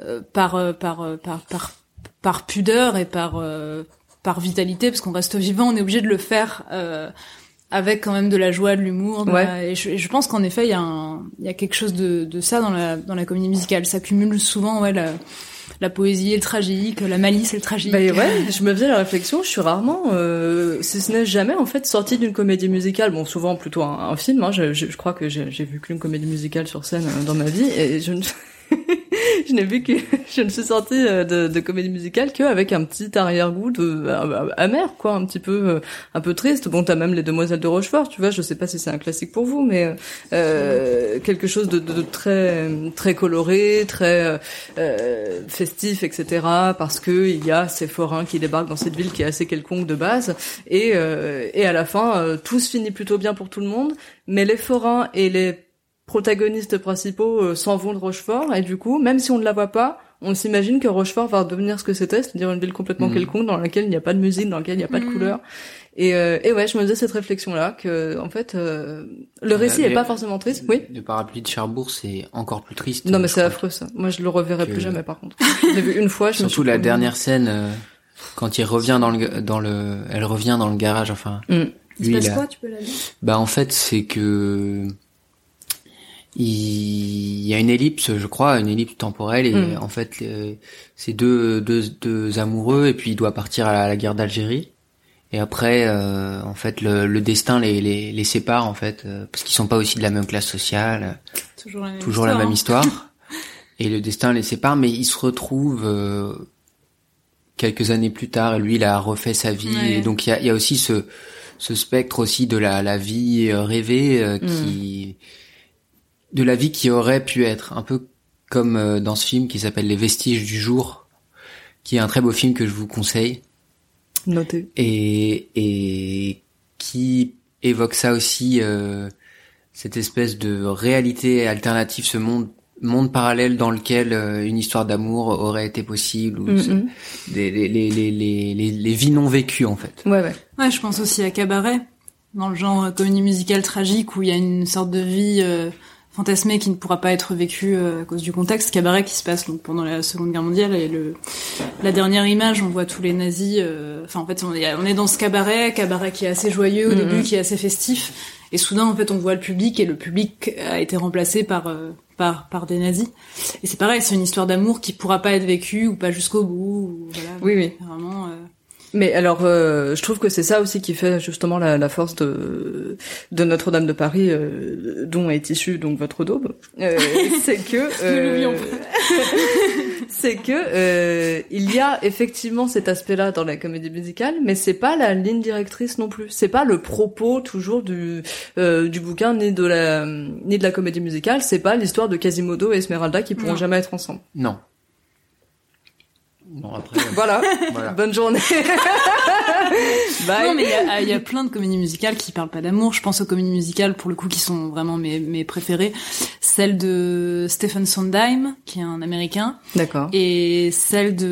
euh, par, euh, par, euh, par par par pudeur et par euh, par vitalité, parce qu'on reste vivant, on est obligé de le faire euh, avec quand même de la joie, de l'humour. Ouais. la- Et, je, et je pense qu'en effet, il y a un, il y a quelque chose de, de ça dans la dans la comédie musicale. Ça cumule souvent ouais la la poésie et le tragique, la malice et le tragique. Bah ouais, je me faisais la réflexion, je suis rarement, euh, si ce n'est jamais en fait sortie d'une comédie musicale, bon souvent plutôt un, film, hein, je, crois que j'ai j'ai vu qu'une comédie musicale sur scène euh, dans ma vie et je ne... [LAUGHS] je n'ai vu que [LAUGHS] je ne suis sortie euh, de, de comédie musicale qu'avec un petit arrière-goût de euh, amer quoi, un petit peu euh, un peu triste. Bon, t'as même les Demoiselles de Rochefort, tu vois. Je sais pas si c'est un classique pour vous, mais euh, quelque chose de, de, de très très coloré, très euh, euh, festif, etc. Parce que il y a ces forains qui débarquent dans cette ville qui est assez quelconque de base, et euh, et à la fin euh, tout se finit plutôt bien pour tout le monde, mais les forains et les protagonistes principaux euh, s'en vont de Rochefort et du coup, même si on ne la voit pas, on s'imagine que Rochefort va devenir ce que c'était, c'est-à-dire une ville complètement Mhm. quelconque dans laquelle il n'y a pas de musique, dans laquelle il n'y a pas de Mhm. couleur. Et, euh, et ouais, je me faisais cette réflexion-là que en fait, euh, le récit Euh, est pas les- forcément triste. Oui. Le parapluie de Cherbourg, c'est encore plus triste. Non mais c'est affreux ça. Moi je le reverrai que- plus jamais par contre. Je l'ai vu une fois. Je me Surtout suis la dernière scène euh, quand il revient dans le dans le, elle revient dans le garage. Enfin, Mm. Il se passe il a- quoi Tu peux la lire? Bah en fait c'est que il y a une ellipse, je crois, une ellipse temporelle et Mm. en fait c'est deux, deux deux amoureux et puis il doit partir à la, à la guerre d'Algérie. Et après euh, en fait le, le destin les, les les sépare en fait euh, parce qu'ils sont pas aussi de la même classe sociale, Toujours la même toujours histoire, la même histoire. et le destin les sépare mais ils se retrouvent euh, quelques années plus tard et lui il a refait sa vie. Ouais. et donc il y a, y a aussi ce ce spectre aussi de la, la vie euh, rêvée euh, qui de la vie qui aurait pu être un peu comme euh, dans ce film qui s'appelle Les vestiges du jour qui est un très beau film que je vous conseille Noté. et et qui évoque ça aussi euh, cette espèce de réalité alternative ce monde monde parallèle dans lequel euh, une histoire d'amour aurait été possible ou Mm, ce- des, les, les, les, les, les, les vies non vécues en fait Ouais ouais. Ouais, je pense aussi à Cabaret, dans le genre euh, comédie musicale tragique où il y a une sorte de vie euh, fantasmé qui ne pourra pas être vécu euh, à cause du contexte. Cabaret qui se passe donc pendant la Seconde Guerre mondiale et le la dernière image, on voit tous les nazis. euh, Enfin, en fait, on est on est dans ce cabaret, cabaret qui est assez joyeux au début, qui est assez festif, et soudain, en fait, on voit le public et le public a été remplacé par euh, par par des nazis. Et c'est pareil, c'est une histoire d'amour qui pourra pas être vécue ou pas jusqu'au bout. Ou, voilà, Oui, oui. Vraiment. euh, Mais alors, euh, je trouve que c'est ça aussi qui fait justement la, la force de, de Notre-Dame de Paris, euh, dont est issue donc votre daube. Euh, [LAUGHS] c'est que l'oublions [LAUGHS] c'est que euh, il y a effectivement cet aspect-là dans la comédie musicale, mais c'est pas la ligne directrice non plus. C'est pas le propos toujours du euh, du bouquin ni de la ni de la comédie musicale. C'est pas l'histoire de Quasimodo et Esmeralda qui pourront Non. jamais être ensemble. Non. Bon [LAUGHS] après. Voilà. voilà. Bonne journée. [LAUGHS] Bye. Non, mais il y a, il y a plein de comédies musicales qui parlent pas d'amour. Je pense aux comédies musicales, pour le coup, qui sont vraiment mes, mes préférées. Celle de Stephen Sondheim, qui est un Américain, D'accord. et celle de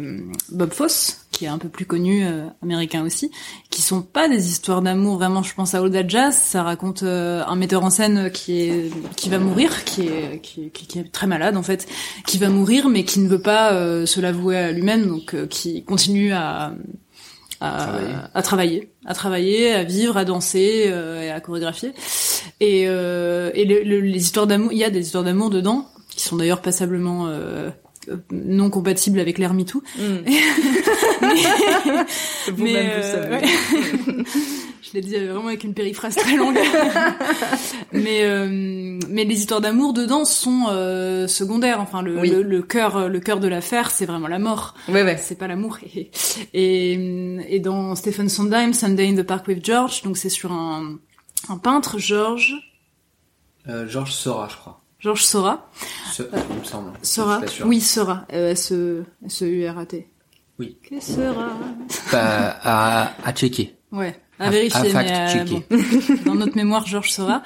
euh, Bob Fosse, qui est un peu plus connu, euh, américain aussi, qui sont pas des histoires d'amour. Vraiment, je pense à That Jazz. Ça raconte euh, un metteur en scène qui est qui va mourir, qui est qui, qui- qui est très malade en fait, qui va mourir, mais qui ne veut pas euh, se l'avouer à lui-même, donc euh, qui continue à à Travailler. à travailler, à travailler, à vivre, à danser euh, et à chorégraphier. Et, euh, et le- le- les histoires d'amour, il y a des histoires d'amour dedans qui sont d'ailleurs passablement non compatibles avec l'ère MeToo. [LAUGHS] Vous-même, Mais, vous euh, savez. ouais. [LAUGHS] Je l'ai dit euh, vraiment avec une périphrase très longue. [LAUGHS] mais euh, mais les histoires d'amour dedans sont euh, secondaires. Enfin le Oui. le, le cœur le cœur de l'affaire c'est vraiment la mort. Ouais, ouais. C'est pas l'amour. Et, et et dans Stephen Sondheim Sunday in the Park with George donc c'est sur un un peintre George Euh, Georges Sora, je crois. George Sora Ce- il me semble. Sora oui Sora euh, S E S E U R A T. Oui. Que sera Bah, à, à checker. Ouais, à, À- vérifier, à mais fact-checker. euh, bon, [LAUGHS] dans notre mémoire, Georges Sora,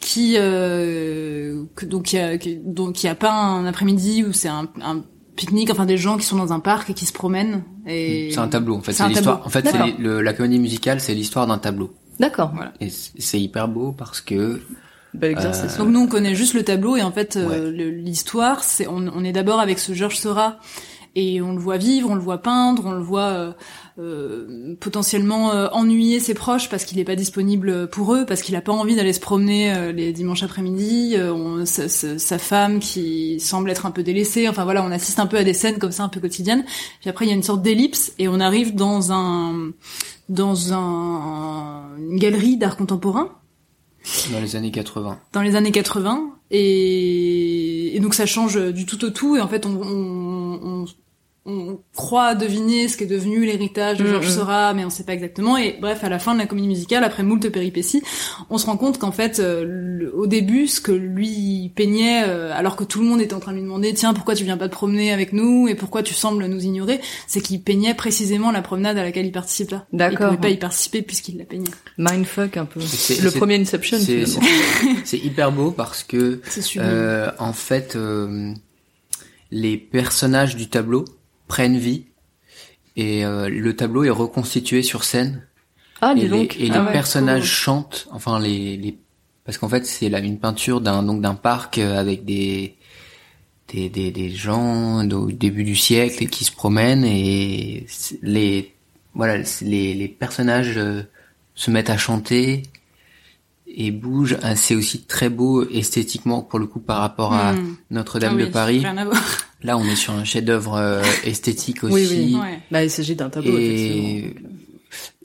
qui euh, que, donc il y a qui- donc il y a pas un après-midi où c'est un, un pique-nique, enfin des gens qui sont dans un parc et qui se promènent. Et C'est un tableau, en fait. C'est l'histoire. En fait, le- la comédie musicale, c'est l'histoire d'un tableau. D'accord. Voilà. Et c'est hyper beau parce que Bel exercice. Donc nous on connaît juste le tableau et en fait euh, Ouais. l'histoire c'est on, on est d'abord avec ce Georges Sora et on le voit vivre, on le voit peindre, on le voit euh, euh, potentiellement euh, ennuyer ses proches parce qu'il n'est pas disponible pour eux, parce qu'il a pas envie d'aller se promener euh, les dimanches après-midi. euh, sa, sa- sa femme qui semble être un peu délaissée. Enfin voilà, on assiste un peu à des scènes comme ça un peu quotidiennes. Puis après il y a une sorte d'ellipse et on arrive dans un dans un, une galerie d'art contemporain dans les années 80. dans les années 80 et, et donc ça change du tout au tout et en fait on, on, on, on croit deviner ce qu'est devenu l'héritage de Georges Mhm. Seurat mais on sait pas exactement et bref à la fin de la comédie musicale après moult péripéties on se rend compte qu'en fait euh, le- au début ce que lui peignait euh, alors que tout le monde était en train de lui demander tiens pourquoi tu viens pas te promener avec nous et pourquoi tu sembles nous ignorer c'est qu'il peignait précisément la promenade à laquelle il participe là D'accord. il pouvait pas y participer puisqu'il la peignait Mindfuck un peu. C'est- Le c'est- premier Inception. C'est finalement. c'est- c'est hyper beau parce que [LAUGHS] euh, en fait euh, les personnages du tableau prennent vie et euh, le tableau est reconstitué sur scène. Ah, et dis les, donc. et les Ah ouais, personnages chantent enfin les, les parce qu'en fait c'est là une peinture d'un donc d'un parc euh, avec des des, des, des gens au début du siècle qui se promènent et les voilà les, les personnages euh, se mettent à chanter et bougent Ah, c'est aussi très beau esthétiquement pour le coup par rapport à Hmm. Notre-Dame de Paris [LAUGHS] là on est sur un chef-d'œuvre euh, esthétique aussi Oui, oui. Ouais. Bah, il s'agit d'un tableau, et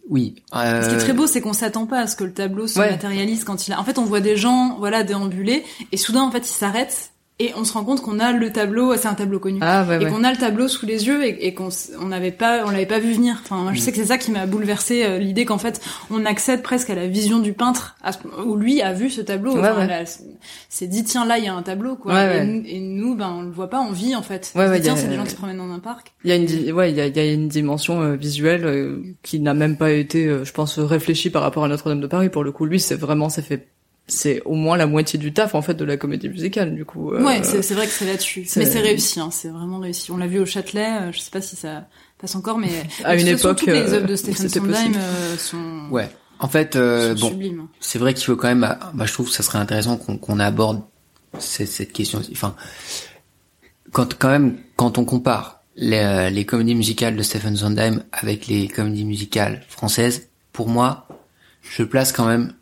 oui euh, Ce qui est très beau, c'est qu'on s'attend pas à ce que le tableau se Ouais. matérialise quand il a. En fait, on voit des gens, voilà, déambuler, et soudain, en fait, ils s'arrêtent, et on se rend compte qu'on a le tableau. C'est un tableau connu. Ah, ouais, et ouais. qu'on a le tableau sous les yeux et, et qu'on on n'avait pas on l'avait pas vu venir enfin moi, je Mm. sais que c'est ça qui m'a bouleversé euh, l'idée qu'en fait on accède presque à la vision du peintre à où lui a vu ce tableau Ouais, Enfin, c'est- dit tiens là il y a un tableau quoi Ouais, et, et nous, ben on le voit pas on vit en fait dit, tiens c'est des gens qui se promènent dans un parc Il y a une, ouais, il y a, il y a une dimension euh, visuelle euh, qui n'a même pas été, euh, je pense, réfléchie par rapport à Notre-Dame de Paris. Pour le coup, lui, c'est vraiment, ça fait, c'est au moins la moitié du taf en fait de la comédie musicale. Du coup, euh, Ouais, c'est c'est vrai que c'est là-dessus. Mais c'est réussi, hein, c'est vraiment réussi. On l'a vu au Châtelet, euh, je sais pas si ça passe encore, mais [LAUGHS] À une époque, toutes les euh, œuvres de Stephen Sondheim euh, sont ouais En fait, euh, bon, c'est vrai qu'il faut quand même, bah, je trouve que ça serait intéressant qu'on qu'on aborde cette, cette question. Enfin, quand quand même, quand on compare les, euh, les comédies musicales de Stephen Sondheim avec les comédies musicales françaises, pour moi, je place quand même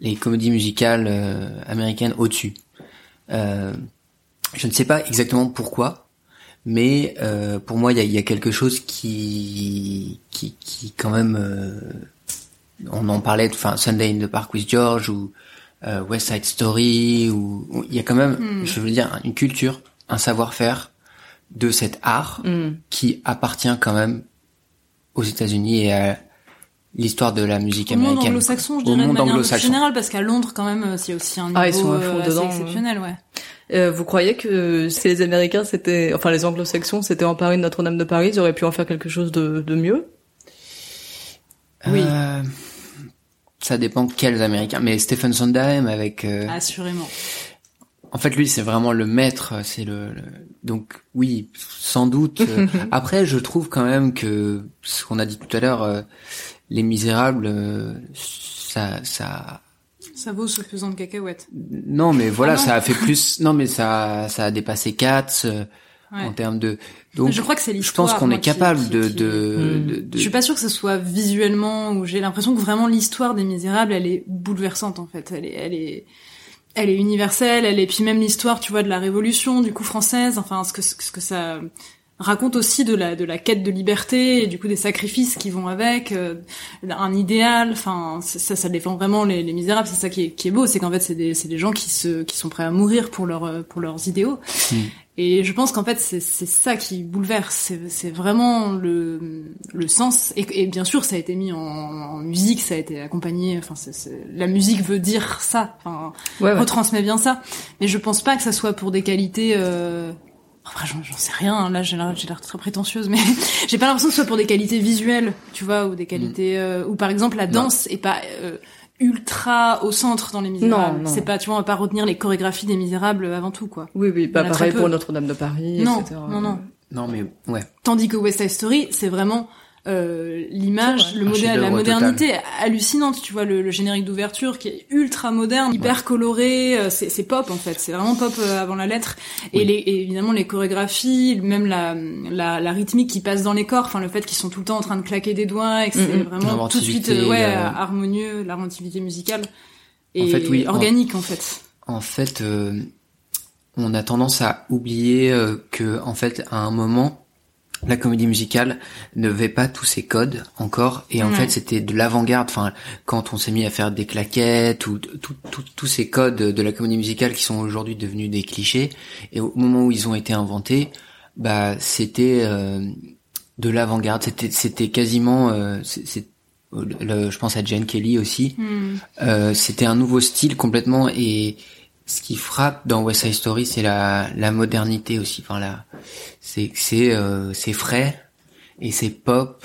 les comédies musicales euh, américaines au-dessus. Euh, je ne sais pas exactement pourquoi, mais euh, pour moi, il y a, y a quelque chose qui, qui, qui quand même, euh, on en parlait, enfin Sunday in the Park with George ou euh, West Side Story, ou il y a quand même, Hmm. je veux dire, une culture, un savoir-faire de cet art Mm. qui appartient quand même aux États-Unis et à l'histoire de la musique Au monde américaine. anglo-saxon, je Au dirais de monde manière un peu plus anglo-saxon. générale, parce qu'à Londres, quand même, euh, c'est aussi un niveau Ah, ils sont à fond euh, assez dedans, exceptionnel, ouais. Euh, vous croyez que si les Américains c'était, enfin les Anglo-Saxons s'étaient emparés de Notre-Dame de Paris, ils auraient pu en faire quelque chose de, de mieux? Oui. Euh, ça dépend quels Américains. Mais Stephen Sondheim avec, euh, Assurément. en fait, lui, c'est vraiment le maître. C'est le, le- donc oui, sans doute. [LAUGHS] après, je trouve quand même que ce qu'on a dit tout à l'heure, euh, Les Misérables, euh, ça, ça, Ça vaut ce pesant de cacahuètes. non, mais voilà, Ah non. ça a fait plus. Non, mais ça, ça a dépassé Cats euh, Ouais. en termes de. Donc, je crois que c'est je l'histoire. pense qu'on est capable qui- de, qui- de, Mm. de, de- Je suis pas sûre que ce soit visuellement ou j'ai l'impression que vraiment l'histoire des Misérables, elle est bouleversante en fait. Elle est, elle est, elle est universelle. Elle est puis même l'histoire, tu vois, de la Révolution, du coup française. Enfin, ce que ce que ça raconte aussi de la de la quête de liberté et du coup des sacrifices qui vont avec, euh, un idéal. Enfin, ça, ça défend vraiment les, les Misérables. C'est ça qui est, qui est beau, c'est qu'en fait c'est des c'est des gens qui se qui sont prêts à mourir pour leur pour leurs idéaux. Et je pense qu'en fait, c'est c'est ça qui bouleverse. C'est c'est vraiment le, le sens. Et, et bien sûr, ça a été mis en, en musique, ça a été accompagné. Enfin, c'est c'est- la musique veut dire ça. Enfin, Ouais, ouais. retransmet bien ça. Mais je pense pas que ça soit pour des qualités. Euh... Après, j'en j'en sais rien. Là, j'ai l'air j'ai l'air très prétentieuse, mais [LAUGHS] j'ai pas l'impression que ce soit pour des qualités visuelles, tu vois, ou des qualités. Euh, ou par exemple, la danse est pas. euh, ultra au centre dans les Misérables. Non, non. C'est pas, tu vois, on va pas retenir les chorégraphies des Misérables avant tout, quoi. Oui, oui, pas pareil pour Notre-Dame de Paris, Non, etc. non, non. Non, mais ouais. Tandis que West Side Story, c'est vraiment euh, l'image, le modèle, la modernité hallucinante. Tu vois le, le générique d'ouverture qui est ultra moderne, hyper coloré. euh, C'est c'est pop en fait. C'est vraiment pop euh, avant la lettre. Et, les, et évidemment les chorégraphies, même la, la, la rythmique qui passe dans les corps. Enfin le fait qu'ils sont tout le temps en train de claquer des doigts et que c'est Mhm. vraiment tout de suite euh, ouais la- harmonieux, l'inventivité musicale et En fait, oui, en- organique en fait. En fait, euh, on a tendance à oublier euh, que, en fait, à un moment, la comédie musicale n'avait pas tous ses codes encore, et en fait, c'était de l'avant-garde. Enfin, quand on s'est mis à faire des claquettes ou tous ces codes de la comédie musicale qui sont aujourd'hui devenus des clichés, et au moment où ils ont été inventés, bah, c'était euh, de l'avant-garde. C'était, c'était quasiment, euh, c'est, c'est- le- je pense à Jane Kelly aussi. Hmm. Euh, c'était un nouveau style complètement et ce qui frappe dans West Side Story c'est la, la modernité aussi enfin la c'est c'est euh, c'est frais et c'est pop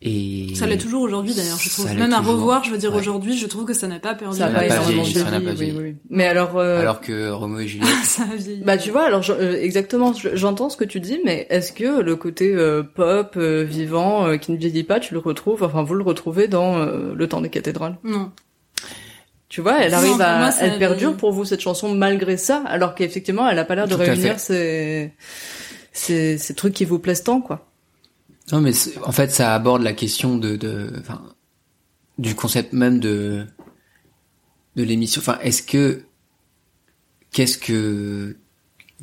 et Ça l'est toujours aujourd'hui d'ailleurs. Je trouve même à toujours. revoir, je veux dire Ouais. aujourd'hui, je trouve que ça n'a pas perdu. Ça a n'a pas vieilli, ça n'a vieilli, pas oui, vieilli. oui, oui. Mais alors, euh, alors que Roméo et Juliette [LAUGHS] ça a vieilli. Bah tu vois, alors je- euh, exactement, je- j'entends ce que tu dis, mais est-ce que le côté euh, pop, euh, vivant, euh, qui ne vieillit pas, tu le retrouves, enfin vous le retrouvez dans euh, Le temps des cathédrales? Non. Tu vois, elle Non, arrive pour à, moi, elle perdure pour vous cette chanson malgré ça, alors qu'effectivement elle a pas l'air de Tout réunir ces, ces ces trucs qui vous plaisent tant quoi. non mais en fait ça aborde la question de de enfin du concept même de de l'émission enfin est-ce que qu'est-ce que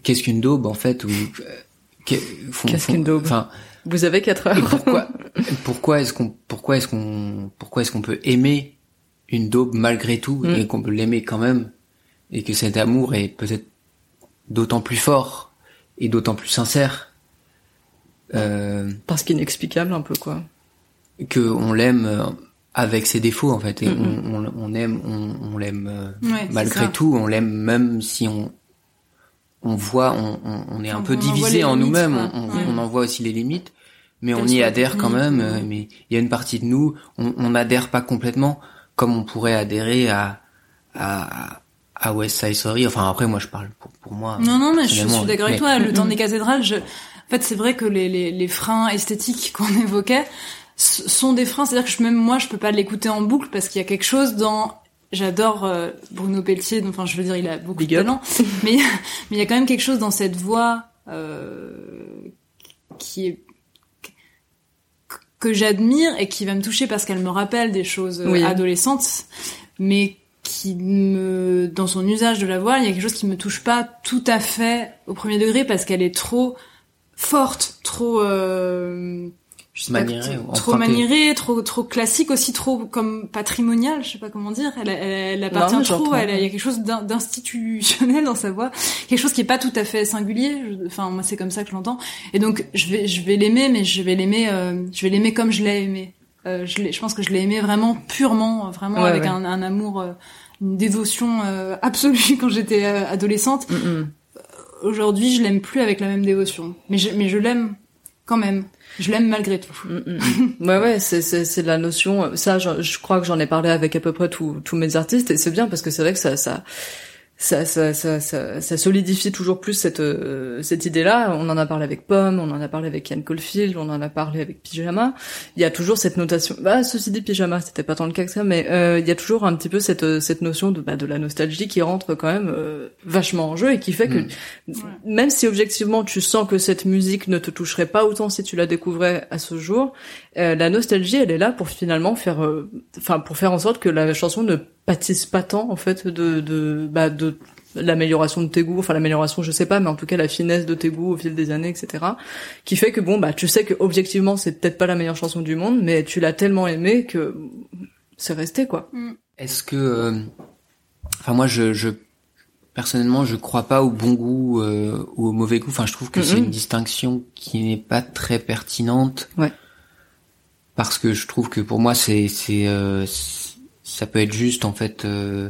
qu'est-ce qu'une daube en fait ou euh, Qu'est-ce qu'une daube? enfin Vous avez quatre Et heures. pourquoi [LAUGHS] pourquoi est-ce qu'on pourquoi est-ce qu'on pourquoi est-ce qu'on peut aimer une daube malgré tout Mm. et qu'on peut l'aimer quand même et que cet amour est peut-être d'autant plus fort et d'autant plus sincère euh, Parce qu'inexplicable un peu quoi. que on l'aime euh, avec ses défauts en fait et on, on, on aime on, on l'aime euh, Ouais, malgré tout on l'aime même si on on voit on, on, est un On- peu en divisé en nous-mêmes on, on, Ouais. on en voit aussi les limites mais Quelles on y adhère quand même ou- euh, mais il y a une partie de nous on on n'adhère pas complètement comme on pourrait adhérer à à à West Side Story enfin après moi je parle pour, pour moi Non, non, mais je suis d'accord avec toi. Le [LAUGHS] temps des cathédrales, je... en fait, c'est vrai que les, les, les freins esthétiques [LAUGHS] qu'on évoquait, sont des freins. C'est-à-dire que je, même moi, je peux pas l'écouter en boucle parce qu'il y a quelque chose dans. J'adore euh, Bruno Pelletier. Enfin, je veux dire, il a beaucoup Big de talent, mais [LAUGHS] mais il y a quand même quelque chose dans cette voix euh, qui est que j'admire et qui va me toucher parce qu'elle me rappelle des choses euh, Oui. adolescentes, mais qui me, dans son usage de la voix, il y a quelque chose qui me touche pas tout à fait au premier degré parce qu'elle est trop forte, trop, euh, Maniérée trop maniérée, trop, trop classique aussi, trop comme patrimoniale, je sais pas comment dire. Elle, elle, elle appartient trop, elle, il y a quelque chose d'in- d'institutionnel dans sa voix, quelque chose qui est pas tout à fait singulier. Enfin, moi, c'est comme ça que je l'entends. Et donc, je vais, je vais l'aimer, mais je vais l'aimer, euh, je vais l'aimer comme je l'ai aimé. Euh, je, l'ai- je pense que je l'ai aimé vraiment purement, vraiment Ouais, avec ouais. Un, un amour, euh, une dévotion euh, absolue [LAUGHS] quand j'étais euh, adolescente. Mm, mm. Aujourd'hui, je l'aime plus avec la même dévotion, mais je, mais je l'aime quand même. Je l'aime malgré tout. Mm, mm. Ouais, ouais, c'est c'est c'est la notion. Ça, je, je crois que j'en ai parlé avec à peu près tous mes artistes et c'est bien parce que c'est vrai que ça ça ça ça ça, ça, ça solidifie toujours plus cette euh, cette idée-là. On en a parlé avec Pomme, on en a parlé avec Yann Caulfield, on en a parlé avec Pyjama. Il y a toujours cette notation. Bah, ceci dit, Pyjama, c'était pas tant le cas que ça, mais euh, il y a toujours un petit peu cette euh, cette notion de bah, de la nostalgie qui rentre quand même euh, vachement en jeu et qui fait que même si objectivement tu sens que cette musique ne te toucherait pas autant si tu la découvrais à ce jour, euh, la nostalgie elle est là pour finalement faire, euh, enfin pour faire en sorte que la chanson ne pâtisse pas tant en fait de de bah, de l'amélioration de tes goûts, enfin l'amélioration je sais pas, mais en tout cas la finesse de tes goûts au fil des années, etc. Qui fait que bon bah tu sais que objectivement c'est peut-être pas la meilleure chanson du monde, mais tu l'as tellement aimée que c'est resté quoi. Est-ce que, euh, enfin moi je, je personnellement je crois pas au bon goût euh, ou au mauvais goût. Enfin je trouve que c'est une distinction qui n'est pas très pertinente. Ouais. Parce que je trouve que pour moi c'est c'est euh, c'est- ça peut être juste en fait euh,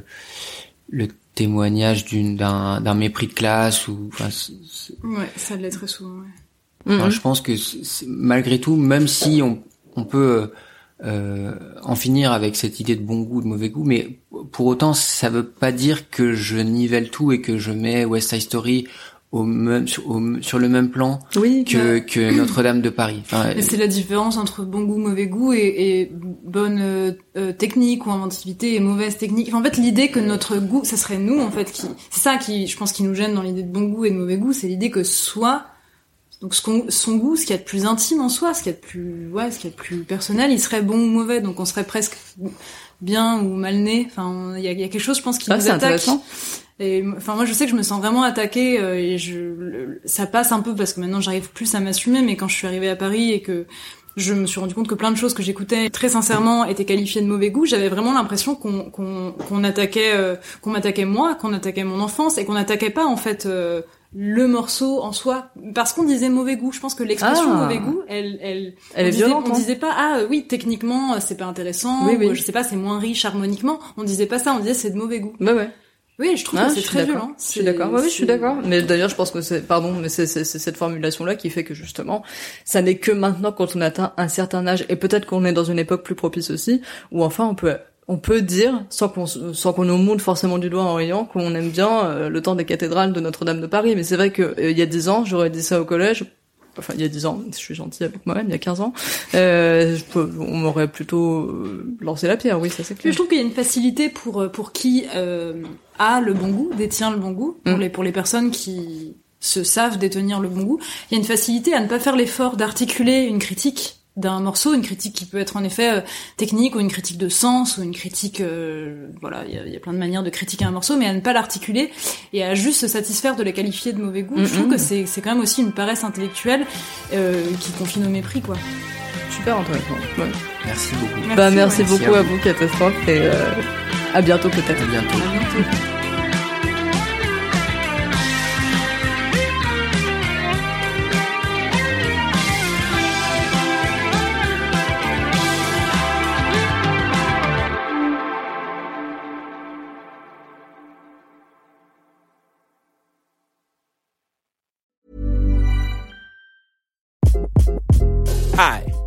le témoignage d'une d'un d'un mépris de classe ou enfin c'est- c'est- Ouais, ça l'est très souvent. Ouais. Enfin, Mhm. je pense que c'est- malgré tout, même si on, on peut euh, en finir avec cette idée de bon goût, de mauvais goût, mais pour autant, ça veut pas dire que je nivelle tout et que je mets West Side Story au même, sur, au- sur le même plan Oui. que, que [CLEARS THROAT] Notre-Dame de Paris. Enfin, c'est la différence entre bon goût, mauvais goût et, et bonne euh, euh, technique ou inventivité et mauvaise technique. Enfin, en fait, l'idée que notre goût, ça serait nous en fait qui, c'est ça qui, je pense, qui nous gêne dans l'idée de bon goût et de mauvais goût, c'est l'idée que soit donc ce qu'on- son goût, ce qu'il y a de plus intime en soi, ce qu'il y a de plus, ouais, ce qu'il y a de plus personnel, il serait bon ou mauvais. Donc on serait presque bien ou mal né. Enfin, il y a, il y a quelque chose, je pense, qui Ah, nous attaque. Et enfin moi je sais que je me sens vraiment attaquée euh, et je le- ça passe un peu parce que maintenant j'arrive plus à m'assumer mais quand je suis arrivée à Paris et que je me suis rendu compte que plein de choses que j'écoutais très sincèrement étaient qualifiées de mauvais goût, j'avais vraiment l'impression qu'on qu'on qu'on attaquait euh, qu'on m'attaquait moi, qu'on attaquait mon enfance et qu'on n'attaquait pas en fait euh, le morceau en soi parce qu'on disait mauvais goût. Je pense que l'expression Ah. mauvais goût, elle elle Elle on est disait, violente, On hein. disait pas ah oui techniquement c'est pas intéressant Oui, ou oui. je sais pas c'est moins riche harmoniquement. On disait pas ça, on disait c'est de mauvais goût. Ouais ouais. Oui, je trouve Ah, que je c'est très violent. Je suis d'accord. Oui, oui, je suis d'accord. Mais d'ailleurs, je pense que c'est, pardon, mais c'est, cette formulation-là qui fait que justement, ça n'est que maintenant quand on atteint un certain âge, et peut-être qu'on est dans une époque plus propice aussi, où enfin on peut, on peut dire, sans qu'on, sans qu'on nous montre forcément du doigt en riant, qu'on aime bien euh, le temps des cathédrales de Notre-Dame de Paris. Mais c'est vrai que euh, il y a dix ans, j'aurais dit ça au collège. Enfin, il y a 10 ans, je suis gentille avec moi-même, il y a 15 ans, euh, on m'aurait plutôt euh, lancé la pierre, oui, ça c'est clair. je trouve qu'il y a une facilité pour euh, pour qui euh, a le bon goût, détient le bon goût, pour Mm. les pour les personnes qui se savent détenir le bon goût. Il y a une facilité à ne pas faire l'effort d'articuler une critique d'un morceau, une critique qui peut être en effet euh, technique ou une critique de sens ou une critique, euh, voilà, il y a, il y a plein de manières de critiquer un morceau, mais à ne pas l'articuler et à juste se satisfaire de la qualifier de mauvais goût. Je trouve Mhm. que c'est c'est quand même aussi une paresse intellectuelle euh, qui confine au mépris, quoi. Super intéressant. Ouais. merci beaucoup. bah merci ouais. beaucoup à à vous, Catastrophe, et euh, à bientôt peut-être. À bientôt. À bientôt.